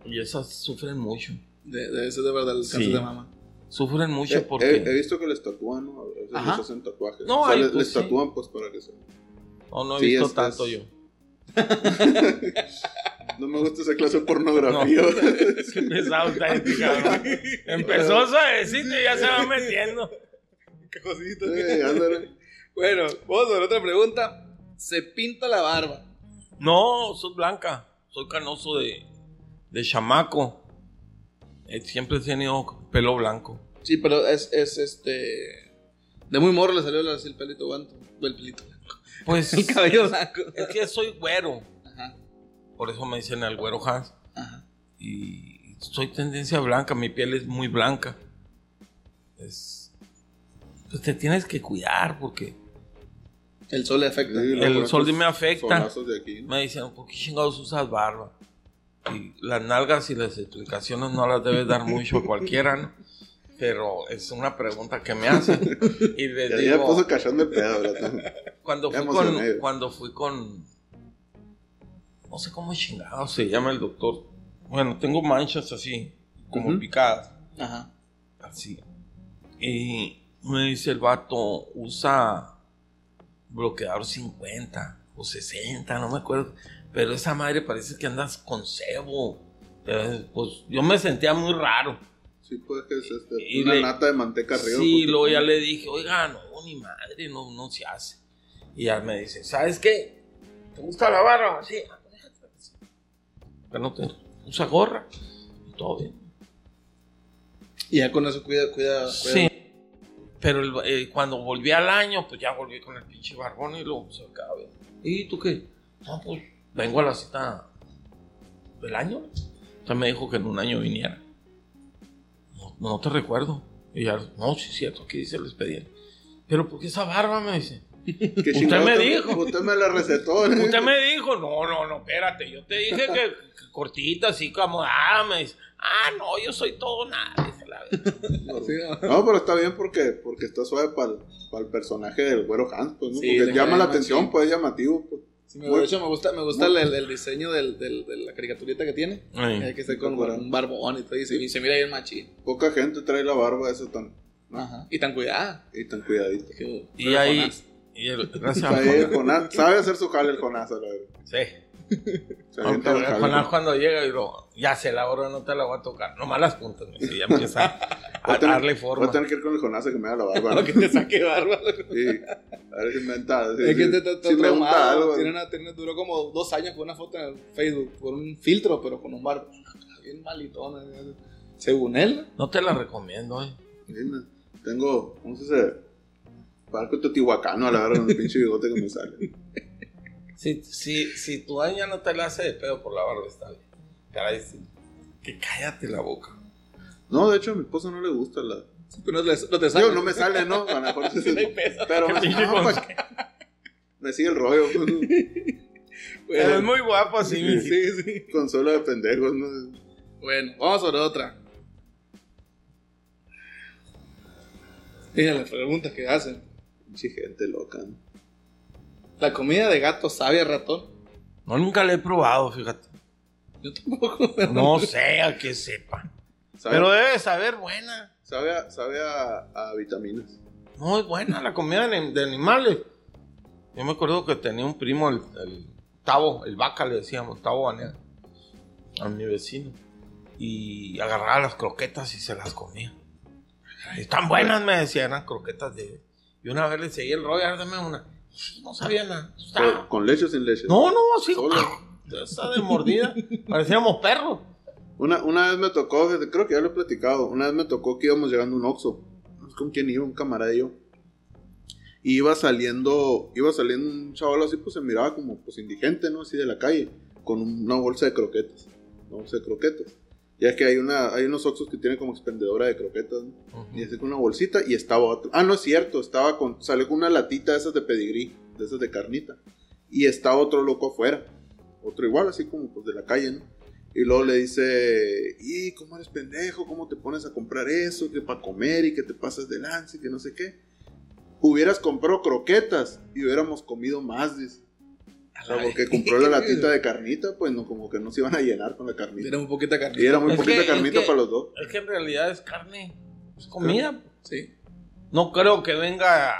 y esas sufren mucho. De, de ese de verdad el cáncer Sí. de mama. Sufren mucho He- porque He, he visto que les tatúan, ¿no? A veces Ajá. les hacen tatuajes. No, o sea, ay, les, pues les sí. tatúan pues para que se... no, no he Sí, visto es- tanto es- yo. No me gusta esa clase de pornografía. Qué pesado está este cabrón. Empezó suavecito y ya se va metiendo. Qué cosita. Eh, ándale. Bueno, vamos a ver otra pregunta. Se pinta la barba. No, soy blanca. Soy canoso de, de chamaco. Eh, Siempre he tenido pelo blanco. Sí, pero es, es este. De muy morro le salió el pelito blanco. El pelito blanco. Pues El cabello blanco. es que soy güero. Ajá. Por eso me dicen el güero Hans. Ajá. Y soy tendencia blanca. Mi piel es muy blanca. Es. Pues te tienes que cuidar porque El sol le afecta. Sí, el sol me afecta. solazos de aquí, ¿no? Me dicen, ¿por qué chingados usas barba? Y las nalgas y las explicaciones no las debes dar mucho a cualquiera, ¿no? Pero es una pregunta que me hacen. Y les Ya, digo, puso cachando el pedo, ¿verdad? cuando fui, con, cuando fui con... No sé cómo chingado se llama el doctor. Bueno, tengo manchas así, como Ujú. picadas. Ajá. Así. Y me dice el vato, usa bloqueador 50 o 60, no me acuerdo. Pero esa madre parece que andas con cebo. Pues yo me sentía muy raro. Sí, pues que es este, Y una le- nata de manteca arriba. Sí, luego ya le dije, oiga, no, ni madre, no, no se hace. Y ya me dice, ¿sabes qué? ¿Te gusta la barba? Sí. Pero no te usa gorra. Y todo bien. Y ya con eso cuida, cuida. cuida. Sí. Pero eh, cuando volví al año, pues ya volví con el pinche barbón y luego se acaba. ¿Y tú qué? No, pues vengo a la cita del año. O sea, me dijo que en un año viniera. No, no te recuerdo. Y ya, no, sí es cierto, aquí dice el expediente. Pero ¿por qué esa barba? Me dice. ¿Qué Usted me dijo. Usted me la recetó. ¿no? Usted me dijo, no, no, no, espérate, yo te dije que, que cortita, así como, ah, me dice, ah, no, yo soy todo nada. La. Sí, ¿no? No, pero está bien porque, porque está suave para el personaje del güero Hans, pues, ¿no? Sí, porque llama la atención, pues es llamativo, pues. Sí, me, Muy- de hecho, me gusta, me gusta el, el diseño del, del- de la caricaturita que tiene. Ay. Eh, que está con un barbón y todo. Y se, y se mira bien machín. Poca gente trae la barba esa tan, ¿no? Ajá. Y tan cuidada. y tan cuidadita. Y ahí, Jonás. Y el- gracias a Ahí el Jonás. Sabe hacer su jale el Jonás, a la verdad. Sí. Se Aunque avienta el jale. Jonás cuando llega y lo, ya se la hora no te la voy a tocar, nomás las puntas, me dice, ya empieza a, Voy a tener- darle Voy forma. a tener que ir con el Jonás a que me haga la barba. Para ¿no? que te saque barba. Sí. A ver si inventa. sí, es que te traumado. algo. Tiene una, tiene- duró como dos años con una foto en el Facebook. Con un filtro, pero con un barbo. Bien malitona. Según él. No te la recomiendo, eh. Sí, no. Tengo, ¿cómo se dice? Parco teotihuacano a la verdad con el pinche bigote que me sale. Si, si, si tu daña no te la hace de pedo por la barba, está bien. Caray, sí. que cállate la boca. No, de hecho a mi esposa no le gusta la... Sí, pero no, le- no te sale. Digo, no me sale, ¿no? A lo mejor sí. Pero me, no, pues, me sigue el rollo. pues, Pero es muy guapo así, mi Sí, sí. Consuelo de pendejos, ¿no? Bueno, vamos sobre otra. Mira las preguntas que hacen. Pinche gente loca. ¿no? La comida de gato sabe a ratón. No, nunca la he probado, fíjate. Yo tampoco. pero- No sé a qué sepa. ¿Sabe, Pero debe saber buena. sabe, a, sabe a, a vitaminas. No, es buena la comida de, de animales. Yo me acuerdo que tenía un primo, el, el Tavo, el vaca le decíamos, Tavo Baneda, a mi vecino. Y agarraba las croquetas y se las comía. Están buenas, me decían, eran croquetas de... Y una vez le seguí el rollo, a dame una. No sabía nada. ¿Con, con leche o sin leche? No, no, así. Solo. Esa de mordida. Parecíamos perros. Una, una vez me tocó, creo que ya lo he platicado, una vez me tocó que íbamos llegando a un Oxxo. No sé con quién iba, un camarada y yo. Y iba saliendo, iba saliendo un chaval así, pues se miraba como pues indigente, ¿no? Así de la calle, con una bolsa de croquetas. Una bolsa de croquetas. Ya que hay una, hay unos Oxxos que tienen como expendedora de croquetas, ¿no? Y así con una bolsita y estaba otro. Ah, no es cierto, estaba con, salió con una latita de esas de pedigrí, de esas de carnita. Y estaba otro loco afuera. Otro igual, así como pues de la calle, ¿no? Y luego le dice, ¿y cómo eres pendejo? ¿Cómo te pones a comprar eso? Que para comer y que te pasas de lance y que no sé qué. Hubieras comprado croquetas y hubiéramos comido más, dice. O sea, porque compró la latita de carnita, pues no, como que no se iban a llenar con la carnita. Era un poquito de carne. Y era muy Es poquita que- es carnita que- para los dos. Es que en realidad es carne. Es comida. Sí. No creo que venga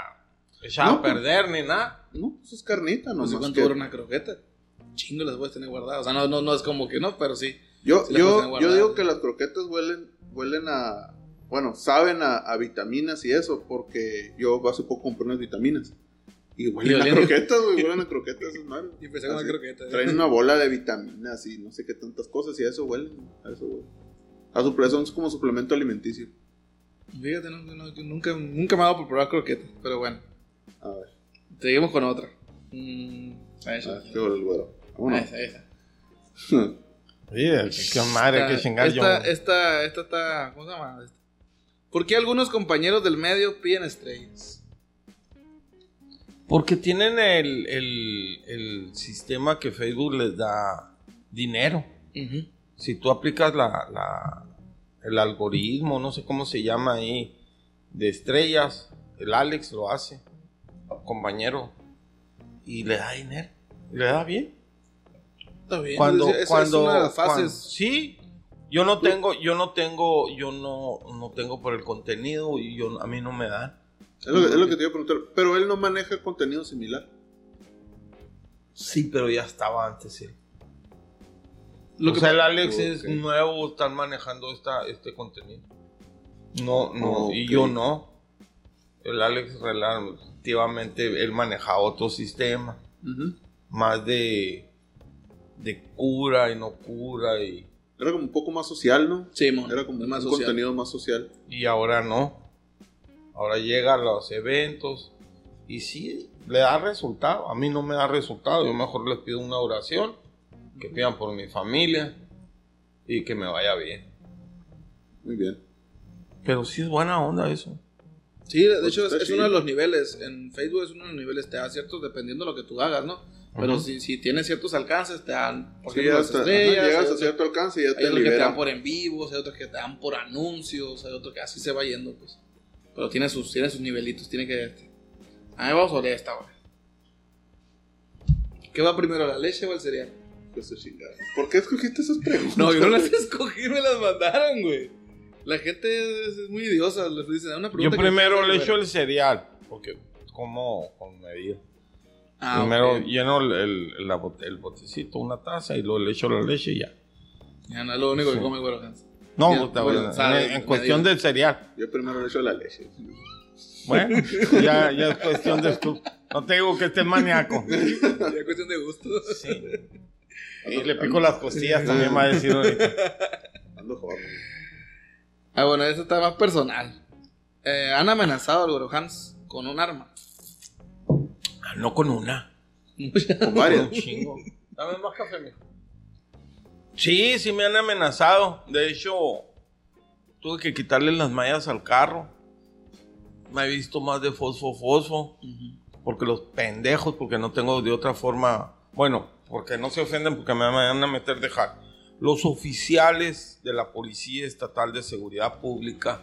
echada No, a perder ni nada. No, pues es carnita, No no sé cuánto dura una croqueta. Chingo las puedes tener guardadas. O sea, no, no, no es como que no, pero sí. Yo, Sí yo, yo digo que las croquetas huelen, huelen a, bueno, saben a, a vitaminas y eso, porque yo hace poco compré unas vitaminas. Y huelen a croquetas, güey, huelen a croquetas, esas madres. Y empecé con Así. una croqueta. Traen una bola de vitaminas y no sé qué tantas cosas, y a eso huelen, a eso huelen. A su son como suplemento alimenticio. Fíjate, no, no, yo nunca, nunca me ha dado por probar croquetas. Pero bueno, A ver, seguimos con otra. Mm, a esa, ver, qué huele el güero. Vámonos. esa, esa. Sí, qué madre, chingar yo. esta, esta, esta está. ¿Cómo se llama? Esta. ¿Por qué algunos compañeros del medio piden estrellas? Porque tienen el, el, el sistema que Facebook les da dinero. Si tú aplicas la, la, el algoritmo, no sé cómo se llama ahí, de estrellas, el Alex lo hace, compañero, y le da dinero, le da bien. Está bien. cuando Esa es cuando una de las cuando- fases. sí yo no tengo yo no tengo yo no no tengo por el contenido y yo a mí no me dan Es lo, que- es lo que te iba a preguntar. Pero él no maneja contenido similar. sí pero ya estaba antes él Lo o que sea el Alex es nuevo están manejando esta este contenido no no y yo no el Alex relativamente él manejaba otro sistema más de de cura y no cura y, Era como un poco más social, ¿no? Sí, mon, Era como un más social. contenido más social. y ahora no Ahora llega a los eventos y sí, le da resultado. A mí no me da resultado. Yo mejor les pido una oración, que pidan por mi familia y que me vaya bien. Muy bien. Pero sí es buena onda eso. Sí, de Pues hecho es, uno de los niveles. En Facebook es uno de los niveles, te da ciertos dependiendo de lo que tú hagas, ¿no? Pero si, si tienes ciertos alcances, te dan, por Sí, ejemplo, las hasta- ajá, estrellas. llegas hay a otros- cierto alcance y ya hay te otros que te dan liberan. por en vivos, hay otros que te dan por anuncios, hay otros que así se va yendo, pues. Pero tiene sus, tiene sus nivelitos, tiene que... este. A mí vamos sobre esta, güey. ¿Qué va primero, la leche o el cereal? Pues se chingada. ¿Por qué escogiste esas preguntas? No, yo no las escogí, me las mandaron, güey. La gente es, es muy idiosa, les dicen, "Ah, una Yo pregunta que primero le saber". echo el cereal, porque como con medida. Ah, primero lleno el, el, la bot- el botecito, una taza, y luego le echo la leche y ya. Ya no es lo único que come, güey, Hans. No, Ya, puta, bueno, sabe, en, cuestión digo. del cereal. Yo primero le echo la leche. Bueno, ya, ya es cuestión de tú. No te digo que estés maníaco. Ya es cuestión de gusto. Sí. Y le pico las costillas también me va a decir ahorita. Ando joven. Ah, bueno, eso está más personal. Eh, han amenazado al Goro Hans con un arma. Ah, No con una. Con Con varias. un chingo. Dame más café, mijo. Sí, sí me han amenazado. De hecho, tuve que quitarle las mallas al carro. Me he visto más de fosfo fosfo. Porque los pendejos, porque no tengo de otra forma. Bueno, porque no se ofenden porque me van a meter de hack. Los oficiales de la Policía Estatal de Seguridad Pública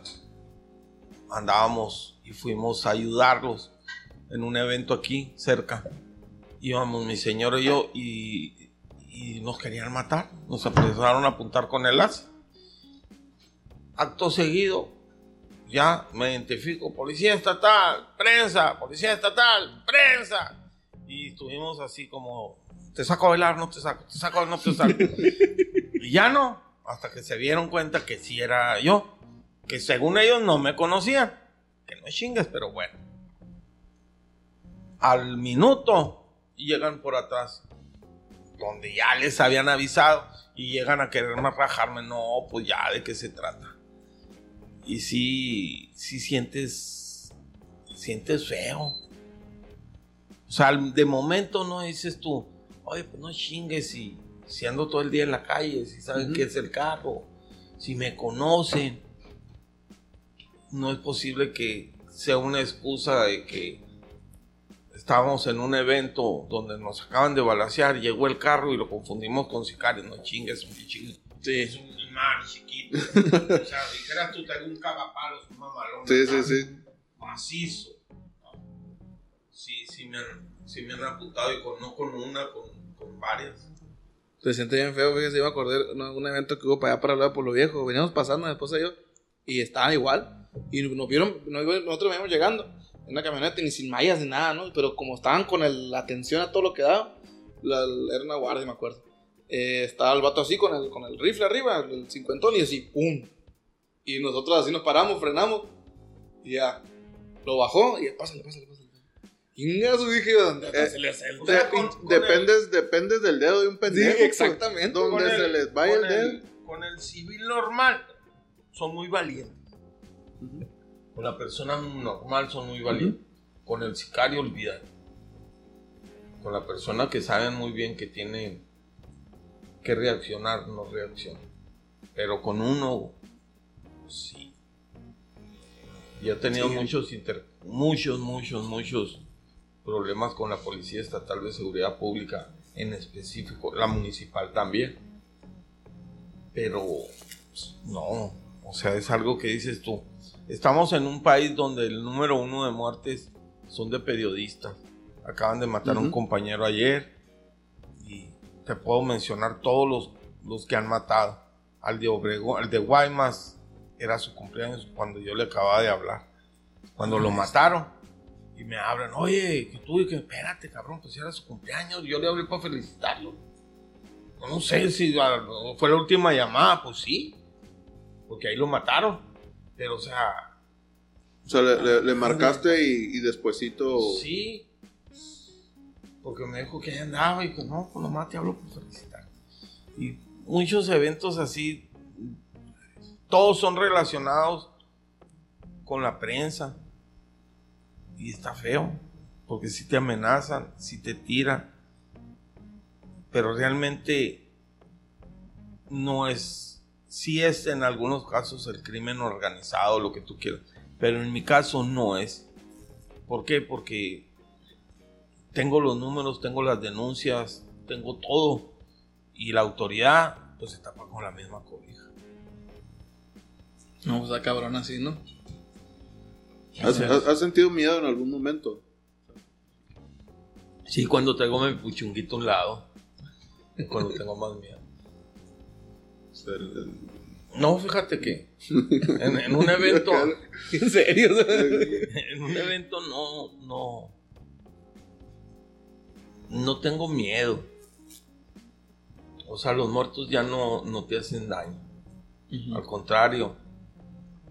andábamos y fuimos a ayudarlos en un evento aquí cerca. Íbamos mi señor y yo y, y nos querían matar. Nos empezaron a apuntar con el as. Acto seguido, ya me identifico, policía estatal, prensa, policía estatal, prensa. Y estuvimos así como, te saco a bailar, no te saco, te saco, no te saco. y ya no, hasta que se dieron cuenta que sí era yo, que según ellos no me conocían. Que no chingues, pero bueno. Al minuto llegan por atrás, donde ya les habían avisado, y llegan a quererme rajarme. No, pues ya, ¿de qué se trata? Y sí, sí sientes, sientes feo. O sea, de momento no dices tú, oye, pues no chingues si, si ando todo el día en la calle, si saben Ujú. qué es el carro, si me conocen. No es posible que sea una excusa de que estábamos en un evento donde nos acaban de balasear, llegó el carro y lo confundimos con sicarios. No chingues, un pichín. Es Sí. un mar chiquito. o sea, dijeras tú, tengo un cagapalos, un mamalón. Sí, sí, sí. Macizo. ¿no? Sí, sí me han, sí me han apuntado y con, no con una, con, con varias. Se siente bien feo, fíjese, iba a acordar de un evento que hubo para allá para hablar por lo viejo. Veníamos pasando, mi esposa y yo, y estaban igual. Y nos vieron, nos- nosotros veníamos llegando en una camioneta, ni sin mallas ni nada, ¿no? Pero como estaban con el- la atención a todo lo que daba, la, era una guardia, me acuerdo. Eh, estaba el vato así con el, con el rifle arriba, el cincuentón, y así, ¡pum! Y nosotros así nos paramos, frenamos, y ya. Lo bajó, y ya, pásale, pásale, pásale. Ingazo, dije, ¿dónde Eh, se le hace el- o sea, con- con dependes, dependes del dedo de un Sí, pendejo. pues. exactamente. Donde se el- les vaya el dedo. Con el civil normal, son muy valientes. Con la persona normal son muy valientes. Con el sicario, olvídate. Con la persona que saben muy bien que tiene que reaccionar, no reacciona. Pero con uno, sí. Y he tenido Sí. muchos, inter- muchos, muchos, muchos problemas con la Policía Estatal de Seguridad Pública, en específico, la municipal también. Pero, pues, no, o sea, es algo que dices tú. Estamos en un país donde el número uno de muertes son de periodistas. Acaban de matar a un compañero ayer y te puedo mencionar todos los, los que han matado. Al de Obregón, al de Guaymas, era su cumpleaños cuando yo le acababa de hablar. Cuando lo mataron y me hablan, oye, que tú, y que espérate, cabrón, pues era su cumpleaños. Yo le hablé para felicitarlo. No sé si fue la última llamada, pues sí, porque ahí lo mataron. Pero, o sea, O sea, le, le- le marcaste y, y despuesito. sí, porque me dijo que andaba y que no, pues nomás te hablo por felicitar. Y muchos eventos así, todos son relacionados con la prensa. y está feo, porque si te amenazan, si te tiran, pero realmente no es, sí es en algunos casos el crimen organizado, lo que tú quieras, pero en mi caso no es. ¿Por qué? Porque tengo los números, tengo las denuncias, tengo todo, y la autoridad pues se tapa con la misma cobija. No, pues a cabrón así, ¿no? ¿Has, has- has sentido miedo en algún momento? Sí, cuando traigo mi puchunguito a un lado, es cuando tengo más miedo. O sea, el- el- No, fíjate que en, en un evento, En serio. en un evento no, no, no tengo miedo. O sea, los muertos ya no, no te hacen daño. Al contrario,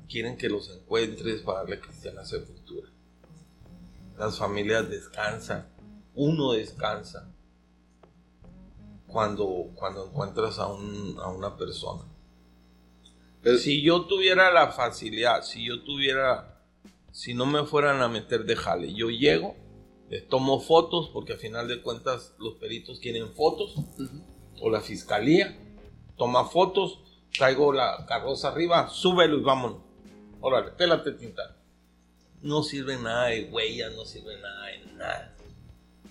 quieren que los encuentres para darle cristiana sepultura. Las familias descansan, uno descansa cuando, cuando encuentras a, un- a una persona. es- Si yo tuviera la facilidad, si yo tuviera, si no me fueran a meter de jale, yo llego, les tomo fotos, porque al final de cuentas los peritos quieren fotos, o la fiscalía, toma fotos, traigo la carroza arriba, súbelo y vámonos. Órale, pélate tinta. No sirve nada de huellas, no sirve nada de nada.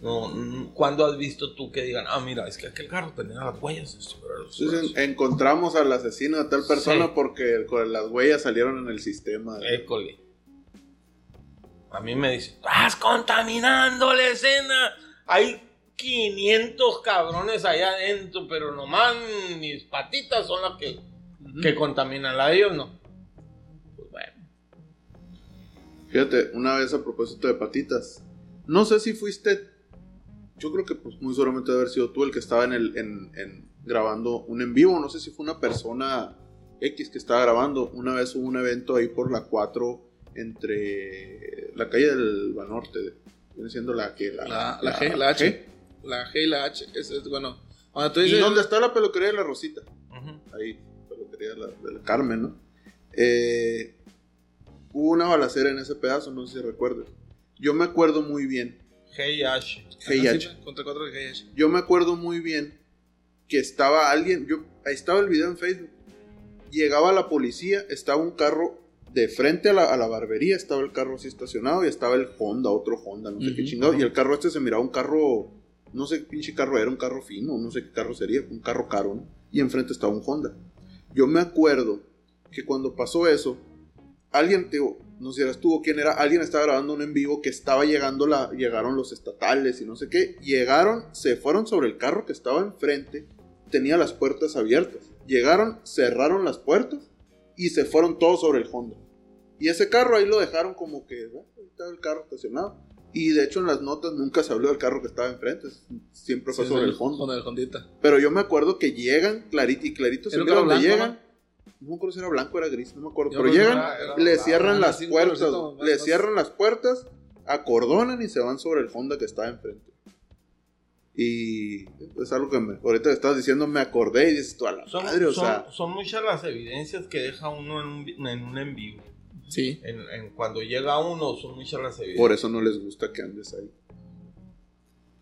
No, ¿Cuándo has visto tú que digan, ah, mira, es que aquel carro tenía las huellas? Entonces, brazos"? encontramos al asesino de tal persona Sí. porque las huellas salieron en el sistema. École. A mí me dicen, estás contaminando la escena. Hay 500 cabrones allá adentro, pero nomás mis patitas son las que, que contaminan. La de ellos no. Pues bueno. Fíjate, una vez a propósito de patitas, no sé si fuiste, yo creo que pues muy seguramente debe haber sido tú el que estaba en el, en, en- grabando un en vivo, no sé si fue una persona X que estaba grabando, una vez hubo un evento ahí por la 4 entre la calle del Banorte, viene siendo la que la, La, la G, la H. La G y la H. Es, es, bueno, ¿Y dónde está la peluquería de la Rosita? Ujú. ahí, peluquería de la, de la Carmen, ¿no? Eh, hubo una balacera en ese pedazo, no sé si recuerdas. Yo me acuerdo muy bien, Hey Ash. Hey, Ajá, H. sí, Contra cuatro de yo me acuerdo muy bien que estaba alguien, yo, ahí estaba el video en Facebook, llegaba la policía, estaba un carro de frente a la, a la barbería, estaba el carro así estacionado y estaba el Honda, otro Honda, no sé qué chingado, y el carro este se miraba un carro, no sé qué pinche carro era, un carro fino, no sé qué carro sería, un carro caro, ¿no? Y enfrente estaba un Honda. Yo me acuerdo que cuando pasó eso, alguien, te digo, no sé si eras tú o quién era, alguien estaba grabando un en vivo que estaba llegando la, llegaron los estatales y no sé qué, llegaron, se fueron sobre el carro que estaba enfrente, tenía las puertas abiertas, llegaron, cerraron las puertas y se fueron todos sobre el Honda. Y ese carro ahí lo dejaron como que, "Ah, ahí estaba el carro estacionado. Y de hecho en las notas nunca se habló del carro que estaba enfrente, siempre fue Sí, sobre sí, el Honda. Con el Hondita. Pero yo me acuerdo que llegan clarito y clarito se donde llegan. No me acuerdo si era blanco o era gris, no me acuerdo. Yo pero llegan, era- era le cierran ah, las puertas, colorcito le más- cierran las puertas, acordonan y se van sobre el Honda que estaba enfrente. Y es algo que me, ahorita estás diciendo, me acordé y dices tú a la Son, madre, o son- sea, son muchas las evidencias que deja uno en un, en un en vivo. Sí. En, en cuando llega uno, son muchas las evidencias. por eso no les gusta que andes ahí.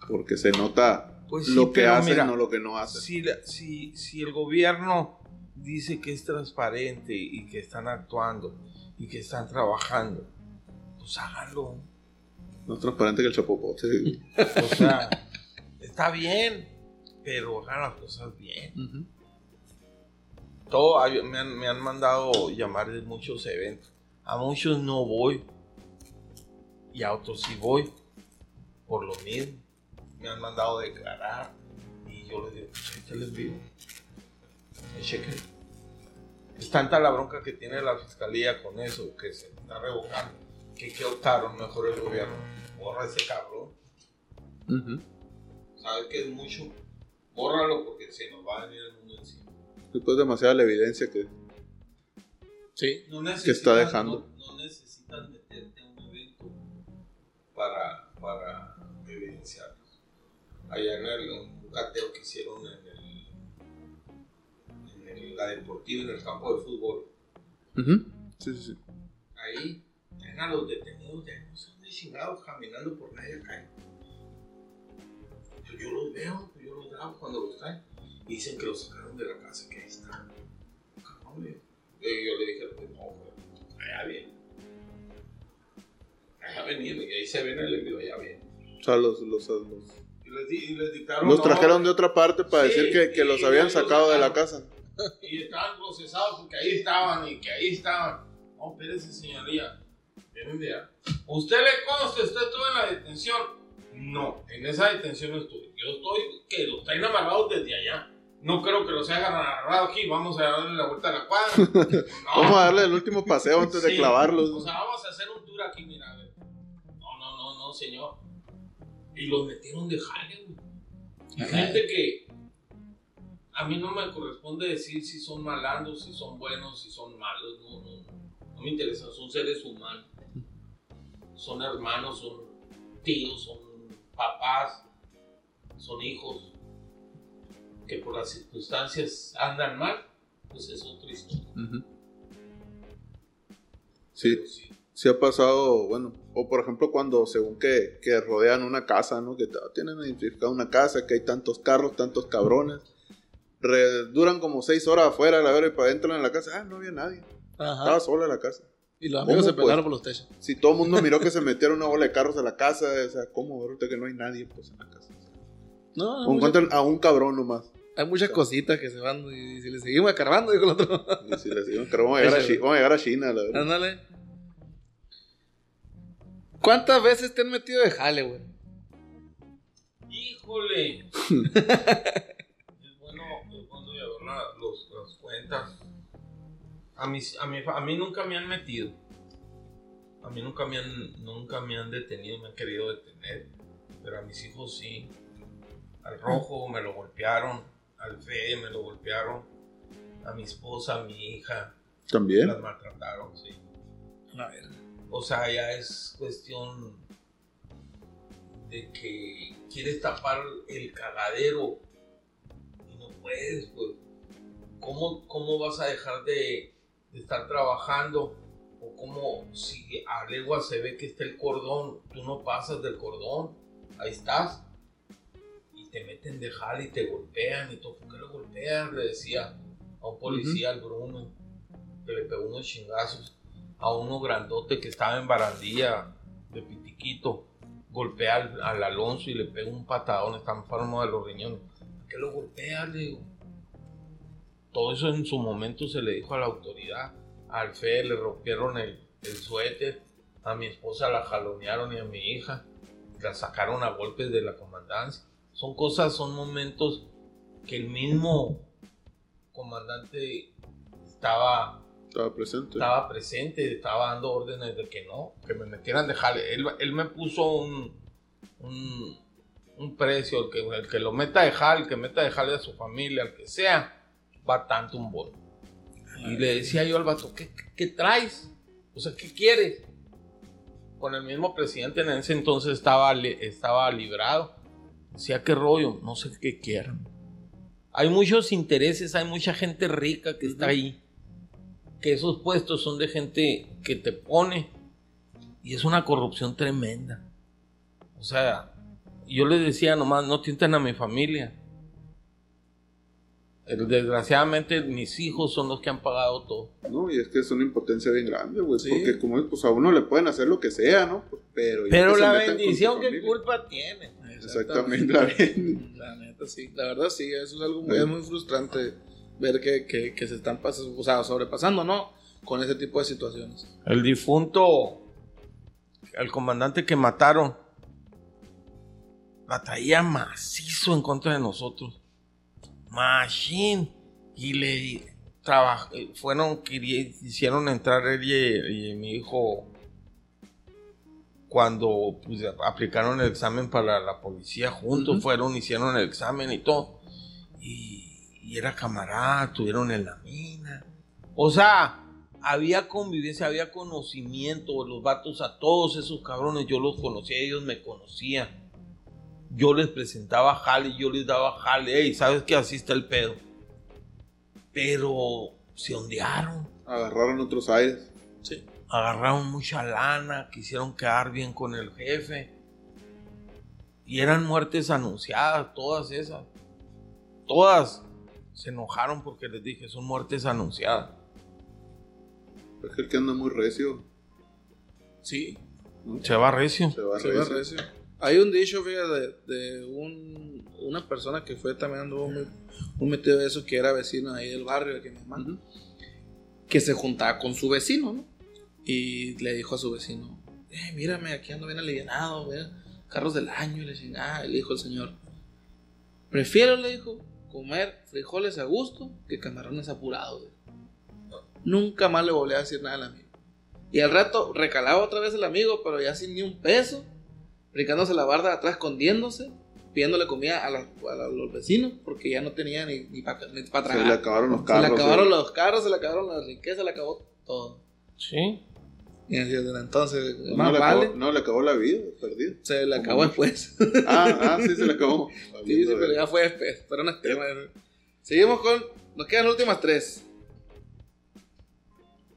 Porque se nota Pues sí, lo que hacen, mira, no lo que no hacen. Si, si, si el gobierno dice que es transparente y que están actuando y que están trabajando, pues háganlo. No es transparente que el chapopote. O sea, está bien, pero hagan las cosas bien. Todo, me, han, me han mandado llamar de muchos eventos. A muchos no voy. Y a otros sí voy. Por lo mismo. Me han mandado declarar. Y yo les digo, échales vivo. Chequen. Es tanta la bronca que tiene la fiscalía con eso, que se está revocando. Que qué optaron mejor el gobierno. Borra ese cabrón. Ujú. ¿Sabes que es mucho? Bórralo porque se nos va a venir el mundo encima. Después demasiada la evidencia que Sí. No Que está dejando. No, no necesitas meterte a un evento para, para evidenciarlos. Allá en el un cateo que hicieron en, en la deportiva, en el campo de fútbol. Sí, sí, sí. ahí tenían a los detenidos de no sé dónde ¿dónde chingados caminando por media calle? Yo, yo los veo, yo los grabo cuando los traen. Y dicen que los sacaron de la casa, que ahí están. Cabrón, güey. Y yo le dije, pues, no, allá viene. Allá venía, y ahí se ven el video, allá viene. O sea, los, los, los, Y les, di- y les dictaron. los no, trajeron de otra parte para Sí, decir que, que los habían los sacado de la casa. Y estaban procesados porque ahí estaban y que ahí estaban. No, espérese, señoría. ¿Usted le consta? ¿Usted estuvo en la detención? No, en esa detención no estuve. Yo estoy que los traen amarrados desde allá. No creo que los hayan agarrado aquí. Vamos a darle la vuelta a la cuadra. No. Vamos a darle el último paseo antes de clavarlos. O sea, vamos a hacer un tour aquí, mira. a ver. No, no, no, no, señor. Y los metieron de jale, güey. Gente que a mí no me corresponde decir si son malandros, si son buenos, si son malos. No, no, no. No me interesa. Son seres humanos. Son hermanos, son tíos, son papás, son hijos. Que por las circunstancias andan mal, pues es otra historia. Sí, Pero sí. sí ha pasado, bueno, o por ejemplo cuando según que, que rodean una casa, ¿no? Que tienen identificada una casa, que hay tantos carros, tantos cabrones. Re- duran como seis horas afuera, la verdad, y para adentro en la casa, ah, no había nadie. Estaba Ajá. sola la casa. Y los amigos ¿Cómo, se pelearon pues? por los techos. Si todo el mundo miró que se metieron una bola de carros a la casa, o sea, ¿cómo? Ahorita que no hay nadie, pues en la casa. No, O hay, mucha- encuentran a un cabrón nomás. hay muchas cositas que se van y si le seguimos escarbando, dijo el otro. Y si les digo, "Pero vamos a llegar a, Échale. Chi- vamos a llegar a China, la verdad. Ándale. ¿Cuántas veces te han metido de jale, güey? Híjole. A mí, a, mí, a mí nunca me han metido. A mí nunca me han, nunca me han detenido, me han querido detener. Pero a mis hijos sí. Al rojo me lo golpearon. Al fe me lo golpearon. A mi esposa, a mi hija. También. Las maltrataron, sí. A ver. O sea, ya es cuestión de que quieres tapar el cagadero y no puedes, pues. ¿Cómo, cómo vas a dejar de, de estar trabajando? O cómo si a legua se ve que está el cordón, tú no pasas del cordón, ahí estás. Y te meten de jale y te golpean y todo. ¿Por qué lo golpeas? Le decía a un policía, al Bruno, que le pegó unos chingazos a uno grandote que estaba en barandilla de pitiquito, golpea al, al Alonso y le pega un patadón, está enfermo de los riñones. ¿Por qué lo golpea? Le digo. Todo eso en su momento se le dijo a la autoridad. Al Fe le rompieron el, el suéter, a mi esposa la jalonearon y a mi hija la sacaron a golpes de la comandancia. Son cosas, son momentos que el mismo comandante estaba Estaba presente. estaba presente, estaba dando órdenes de que no, que me metieran de jale. Él, él me puso un, un, un precio, el que, el que lo meta de jale, el que meta de jale a su familia, el que sea, va tanto un bono. Y le decía yo al vato, ¿qué, qué- qué traes? O sea, ¿qué quieres? Con el mismo presidente en ese entonces estaba, estaba librado. Decía, ¿qué rollo? No sé qué quieran. Hay muchos intereses, hay mucha gente rica que está ahí que esos puestos son de gente que te pone y es una corrupción tremenda. O sea, yo les decía nomás, no tienten a mi familia. Eh, Desgraciadamente mis hijos son los que han pagado todo. No, y es que es una impotencia bien grande, güey. Sí. Porque como es, pues a uno le pueden hacer lo que sea, ¿no? Pues, pero Pero la bendición, ¿qué culpa tiene? Exactamente, la bien. La neta, sí. La verdad, sí. Eso es algo muy, Sí. es muy frustrante ver que, que, que se están pasando, o sea, sobrepasando, ¿no? Con ese tipo de situaciones. El difunto, el comandante que mataron, la traía macizo en contra de nosotros. Machine. Y le trabaj- eh, fueron, hicieron entrar él y, y mi hijo cuando pues, aplicaron el examen para la policía juntos, fueron, hicieron el examen y todo. Y, y era camarada, estuvieron en la mina. O sea, había convivencia, había conocimiento, los vatos a todos esos cabrones, yo los conocía, ellos me conocían. Yo les presentaba jale, yo les daba jale, hey, sabes que así está el pedo. Pero se ondearon. Agarraron otros aires. Sí. agarraron mucha lana, quisieron quedar bien con el jefe. Y eran muertes anunciadas, todas esas. Todas se enojaron porque les dije, son muertes anunciadas. Es que el que anda muy recio. Sí, Se va recio. Se va se recio. Hay un dicho, fíjate, de, de un, una persona que fue también anduvo muy, muy metido de eso, que era vecino ahí del barrio, de que mi hermano, que se juntaba con su vecino, ¿no? Y le dijo a su vecino, eh, mírame, aquí ando bien alivianado, ve, carros del año, y le chingada, y le dijo el señor, prefiero, le dijo, comer frijoles a gusto que camarones apurados. Nunca más le volví a decir nada al amigo. Y al rato recalaba otra vez el amigo, pero ya sin ni un peso, brincándose la barda atrás, escondiéndose, pidiéndole comida a, la- a la- los vecinos, porque ya no tenía ni, ni para Se le tragar. acabaron los Se carros. le acabaron eh. los carros, se le acabaron las riquezas, se le acabó todo. Sí. Y desde entonces, No, más le vale, acabó, no, le acabó la vida, perdido. se le acabó después. Ah, ah, sí, se le acabó. sí, sí, pero ya fue después. Pero no es tema. Seguimos con. Nos quedan las últimas tres.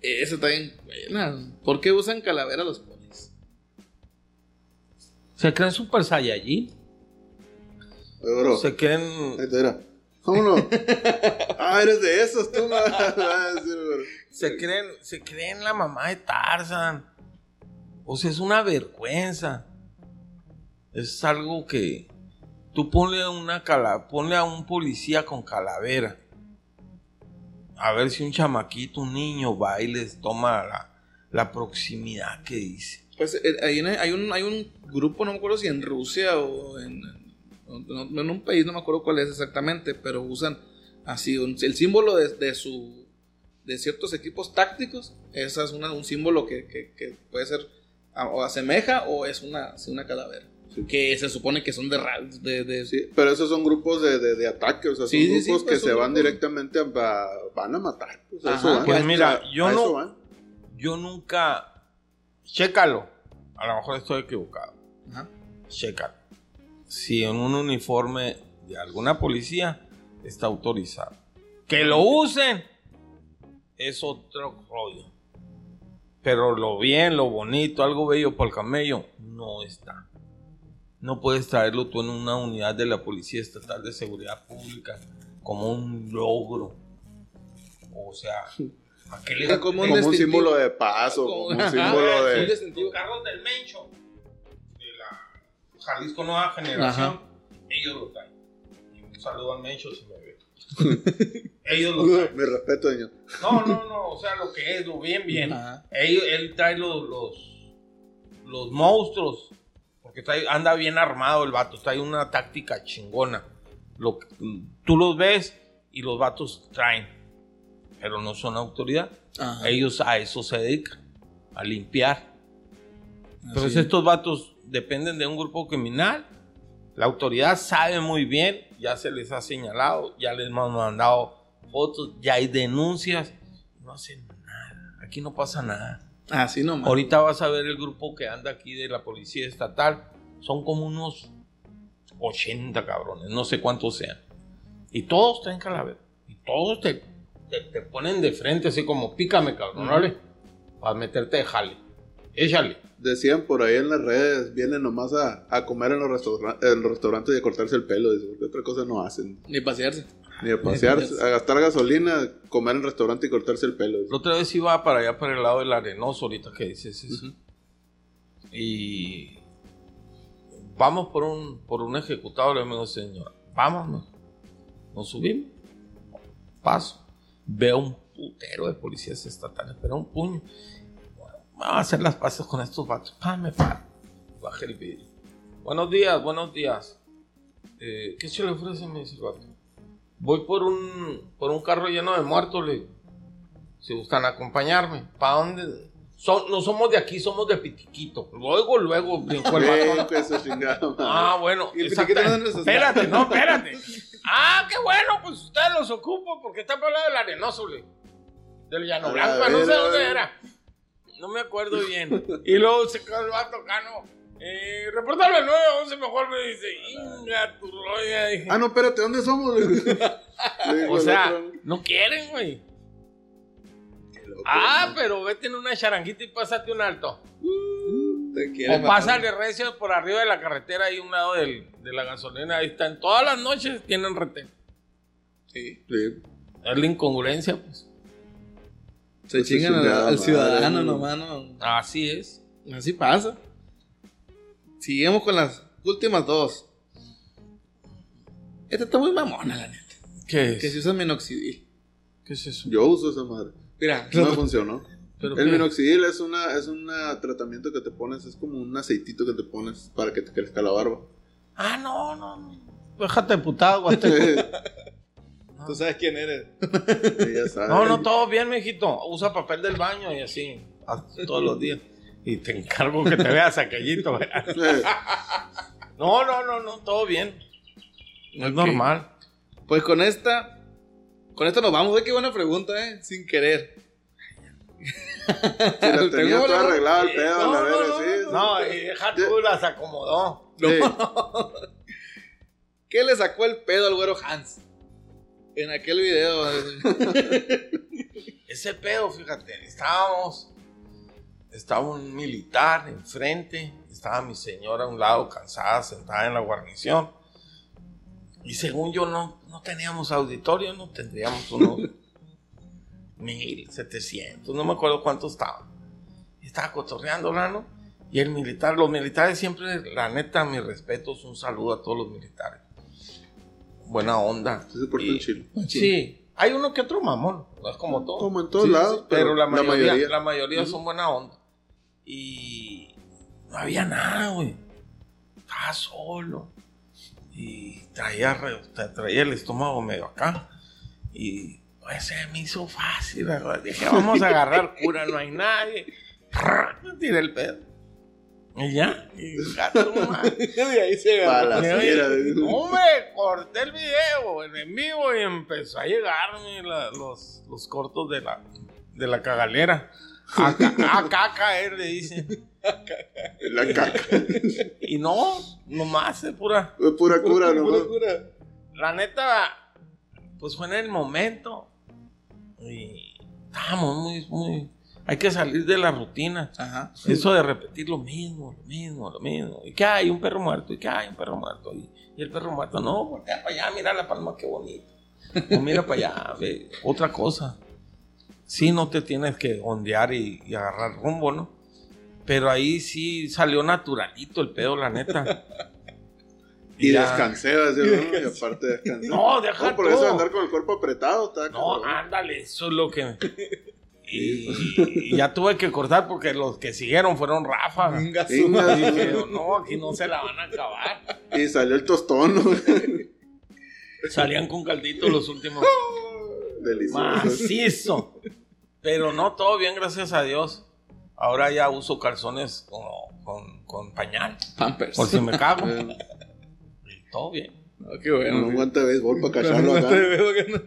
Eso está bien buena. ¿Por qué usan calavera los? Se creen super saiyajin. Bro, Se creen. ahí te era. Vámonos. ah, eres de esos, tú. Ah, sí, bro. Se creen, se creen la mamá de Tarzan. O sea, es una vergüenza. Es algo que tú ponle una cala, ponle a un policía con calavera. A ver si un chamaquito, un niño va y les toma la, la proximidad que dice. Pues eh, hay, una- hay un, hay un grupo, no me acuerdo si en Rusia o en, en- en un país, no me acuerdo cuál es exactamente, pero usan así un- el símbolo de, de su de ciertos equipos tácticos. Esa es una- un símbolo que, que- que puede ser a- o asemeja o es una, sí, una calavera. Sí. Que se supone que son de, de, de- Sí, pero esos son grupos de, de, de ataque, o sea, son Sí, sí, sí, grupos pues que son se van grupos. directamente a, a- van a matar. Pues, Ajá. eso van. Pues mira, yo a no- eso van. Yo nunca. Chécalo. A lo mejor estoy equivocado. Chécalo. Si en un uniforme de alguna policía está autorizado. Que lo usen es otro rollo. Pero lo bien, lo bonito, algo bello para el camello, no está. No puedes traerlo tú en una unidad de la Policía Estatal de Seguridad Pública como un logro. O sea, ¿a qué le Era como Como un símbolo de paso, como un símbolo de... Los carros del Mencho, de la Jalisco Nueva Generación, Ajá. ellos lo traen. Y un saludo al Mencho si me ve. ellos lo traen. Mi respeto, señor. No, no, no, o sea, lo que es, lo bien, bien. Ajá. Ellos, él trae los, los, los monstruos, porque trae, anda bien armado el vato, trae una táctica chingona. Lo, tú los ves y los vatos traen, pero no son autoridad. Ajá. Ellos a eso se dedican, a limpiar. Así. si estos vatos dependen de un grupo criminal, la autoridad sabe muy bien, ya se les ha señalado, ya les hemos mandado fotos, ya hay denuncias, no hacen nada, aquí no pasa nada. Así nomás. Ahorita vas a ver el grupo que anda aquí de la policía estatal, son como unos 80 cabrones, no sé cuántos sean. Y todos traen calavera, y todos te, te, te ponen de frente así como pícame cabrón. ¿vale? Para meterte de jale, échale. Decían por ahí en las redes, vienen nomás a, a comer en los, restaura- en los restaurantes y a cortarse el pelo, dice, porque otra cosa no hacen. Ni pasearse. Ni a pasear, pasearse. a gastar gasolina, comer en restaurante y cortarse el pelo. La otra vez iba para allá, para el lado del arenoso, ahorita que dices eso. Y vamos por un, por un ejecutado, le digo, señora, vámonos. Nos subimos, paso, veo un putero de policías estatales, pero un puño. Vamos a hacer las paces con estos vatos. Pa, me paro. Bajé el vidrio. Buenos días, buenos días. Eh, ¿Qué se le ofrece? Me dice el vato. Voy por un, por un carro lleno de muertos, le digo. Si gustan acompañarme. ¿Para dónde? Son- no somos de aquí, somos de Pitiquito. Luego, luego brincó el vato. Pues. Ah, bueno. ¿Y el Pitiquito está? Espérate, no, espérate. Ah, qué bueno, pues ustedes los ocupo porque está lado del arenoso, le. Del llano blanco, no sé dónde era. No me acuerdo bien. Y luego se quedó el vato cano. Eh, reportarlo al 911 mejor me dice, inga tu roya. Dije, Ah, no, espérate, ¿dónde somos? O sea, no quieren, güey. qué Ah, pero vete en una charanguita y pásate un alto. Te quiere O matar. pásale recio por arriba de la carretera, ahí un lado del- de la gasolina. Ahí están. Todas las noches tienen retén. Sí. Sí. Es la incongruencia, pues. Se Pues chingan su al, ciudadano ¿no? nomás, ¿no? Así es. Así pasa. Seguimos con las últimas dos. Esta está muy mamona, la neta. ¿Qué es? Que se usa minoxidil. ¿Qué es eso? Yo uso esa madre. Mira, No me funcionó. ¿Pero El qué? minoxidil es una es un tratamiento que te pones, es como un aceitito que te pones para que te crezca la barba. Ah, no, no, no. Déjate de putado, guate. tú sabes quién eres. Sí, ya sabes. No, no, todo bien, mijito. Usa papel del baño y así. Todos los días. Y te encargo que te veas aquellito. No, no, no, no, todo bien. Es Ok. normal. Pues con esta. Con esta nos vamos. Ve qué buena pregunta, ¿eh? Sin querer. Si la tenía todo la- arreglado el pedo, No, la verga, no, sí. No, y deja tú las acomodó. Sí. ¿Qué le sacó el pedo al güero Hans? En aquel video. Ese pedo, fíjate, estábamos. Estaba un militar enfrente. Estaba mi señora a un lado, cansada, sentada en la guarnición. Y según yo, no, no teníamos auditorio, no tendríamos unos 1700, no me acuerdo cuántos estaban. Y estaba cotorreando, ¿no? Y el militar, los militares siempre, la neta, mis respetos, un saludo a todos los militares. Buena onda. Sí se en Chile. Sí, hay uno que otro mamón, no es como todo. Como en todos Sí, lados, sí, pero, la mayoría, la mayoría son buena onda. Y no había nada, güey. Estaba solo. Y traía, traía el estómago medio acá. Y pues se me hizo fácil. ¿verdad? Dije, vamos a agarrar cura, no hay nadie. Tiré el pedo. Y ya. Y gato, y ahí se agarró. Balacera. Hombre, corté el video en, vivo y empezó a llegarme la- los, los cortos de la, de la cagalera. Acá, acá caer, le dicen. La caca. Y no, nomás es pura. Fue pura cura, ¿no? Pura cura. La neta, pues fue en el momento. Y estábamos muy, muy. Hay que salir de la rutina. Ajá. Eso de repetir lo mismo, lo mismo, lo mismo. ¿Y qué hay? Un perro muerto. ¿Y qué hay? Un perro muerto. Y, y el perro muerto, no, voltea para allá, mira la palma, qué bonito. O mira para allá, ve, otra cosa. Sí, no te tienes que ondear y, y agarrar rumbo, ¿no? Pero ahí sí salió naturalito el pedo, la neta. Y ya- descansé. Y aparte descansé. No, deja No, por eso andar con el cuerpo apretado, está No, ándale, eso es lo que. Y, y ya tuve que cortar porque los que siguieron fueron ráfagas. Venga. Y dije, no, aquí no se la van a acabar. Y salió el tostón, ¿no? Salían con caldito los últimos. Delicioso. Macizo. Pero no, todo bien, gracias a Dios. Ahora ya uso calzones con, con, con pañal. Pampers. Por si me cago. Todo bien. No, qué bueno. Un güey. guante de béisbol para cacharlo No, acá. no.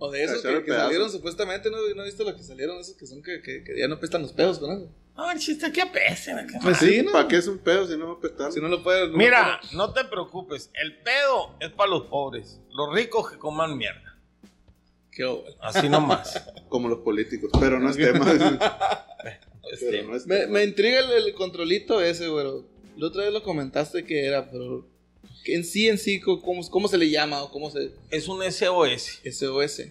O de esos que, salieron supuestamente, ¿no? ¿No viste lo que salieron? Esos que son que, que, que ya no pestan los pedos con eso. No, el chiste apesen. acá. Pues Sí, ¿no? ¿para qué es un pedo si no va a apestar? Si no lo puedes. no Mira, no te preocupes. El pedo es para los pobres. Los ricos que coman mierda. Qué bueno. Así nomás. Como los políticos, pero no es tema. Pero no es Me, tema. me intriga el, el controlito ese, güero. La otra vez lo comentaste que era, pero. En sí, en sí, ¿cómo, cómo se le llama o cómo se. es un SOS. SOS?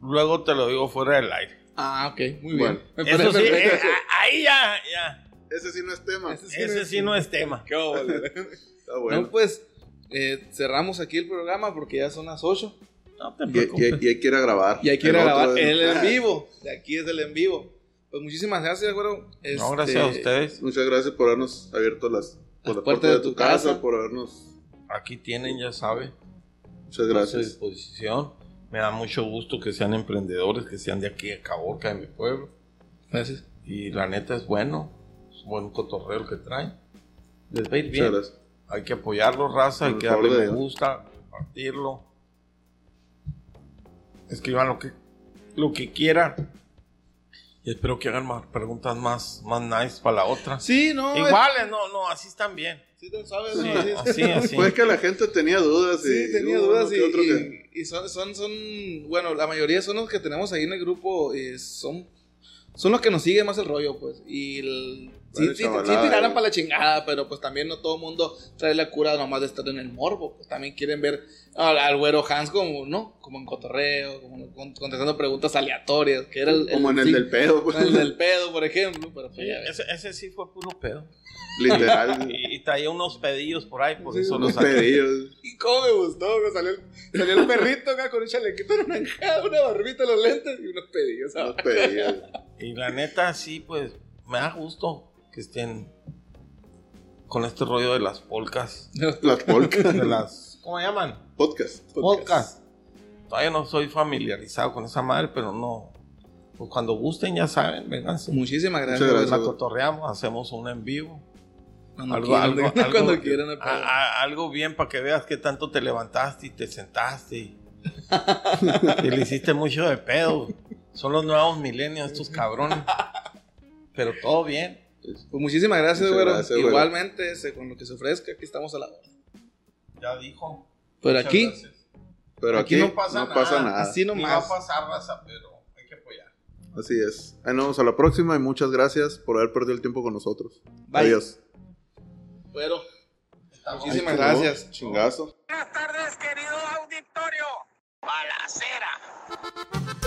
Luego te lo digo fuera del aire. Ah, ok, muy Bueno, bien. Me Eso parece sí, eh, ahí ya, ya. Ese sí no es tema. Ese Ese sí no es tema. Qué bueno. Está bueno. No, pues eh, cerramos aquí el programa porque ya son las 8 No te y, y- y hay que ir a grabar. y hay que ir a grabar es- el en vivo. De aquí es el en vivo. Pues muchísimas gracias, güero. No, Este, gracias a ustedes. Muchas gracias por habernos abierto las, por Las la puertas puerta de tu casa, casa. por habernos. Aquí tienen, ya sabe. Muchas a su gracias. disposición. Me da mucho gusto que sean emprendedores, que sean de aquí de Caborca, de mi pueblo. Gracias. Y la neta es bueno. Es buen cotorreo que traen. Les va a ir bien. gracias. Hay que apoyarlo, raza. Hay que darle me gusta, compartirlo. Escriban lo que, lo que quieran. Y espero que hagan más preguntas más, más nice para la otra. Sí, no. Iguales, no, no, así están bien. eh, Sí, tú sabes. Sí, ¿no? así, así. Pues que la gente tenía dudas. Sí, y tenía hubo dudas y, que otro y- que- y son, son, son, bueno, la mayoría son los que tenemos ahí en el grupo, y son son los que nos siguen más el rollo, pues. Y el, sí, sí, sí tiraron para la chingada, pero pues también no todo el mundo trae la cura nomás de estar en el morbo. Pues también quieren ver al, al güero Hans como, ¿no? Como en cotorreo, como con- contestando preguntas aleatorias, que era el, Como en el sí, del pedo, pues. el del pedo, por ejemplo. Pero pues, ese, ese sí fue puro pedo. Literal. Y, y traía unos pedillos por ahí, por Sí, eso los Unos pedillos. Y cómo me gustó, me salió el, salió el perrito acá con un chalequito naranjado, una barbita, los lentes y unos pedillos. Unos pedillos. Y la neta, sí, pues me da gusto que estén con este rollo de las polcas. Las polcas. De las. ¿Cómo se llaman? Podcast. Podcast. Todavía no soy familiarizado con esa madre, pero no. Pues cuando gusten, ya saben, vénganse. Muchísimas gracias. Muchas güey. La cotorreamos, hacemos un en vivo. Cuando Algo, quieran, algo, cuando algo- quieran, no hay a- a- algo bien para que veas que tanto te levantaste y te sentaste y, y le hiciste mucho de pedo. Son los nuevos milenios, estos cabrones. Pero todo bien. Pues muchísimas gracias, Muchas güero. gracias, güero. Igualmente, ese, con lo que se ofrezca, aquí estamos a la hora. Ya dijo. Pero Muchas aquí, gracias. Pero Aquí aquí, no pasa no nada. pasa nada. así Ni va a nomás. pasar raza, pero hay que apoyar. Así es. Ahí nos vemos a la próxima y muchas gracias por haber perdido el tiempo con nosotros. Bye. Adiós. Estamos- muchísimas Ay, gracias. Chingazo. Buenas tardes, querido auditorio. Balacera.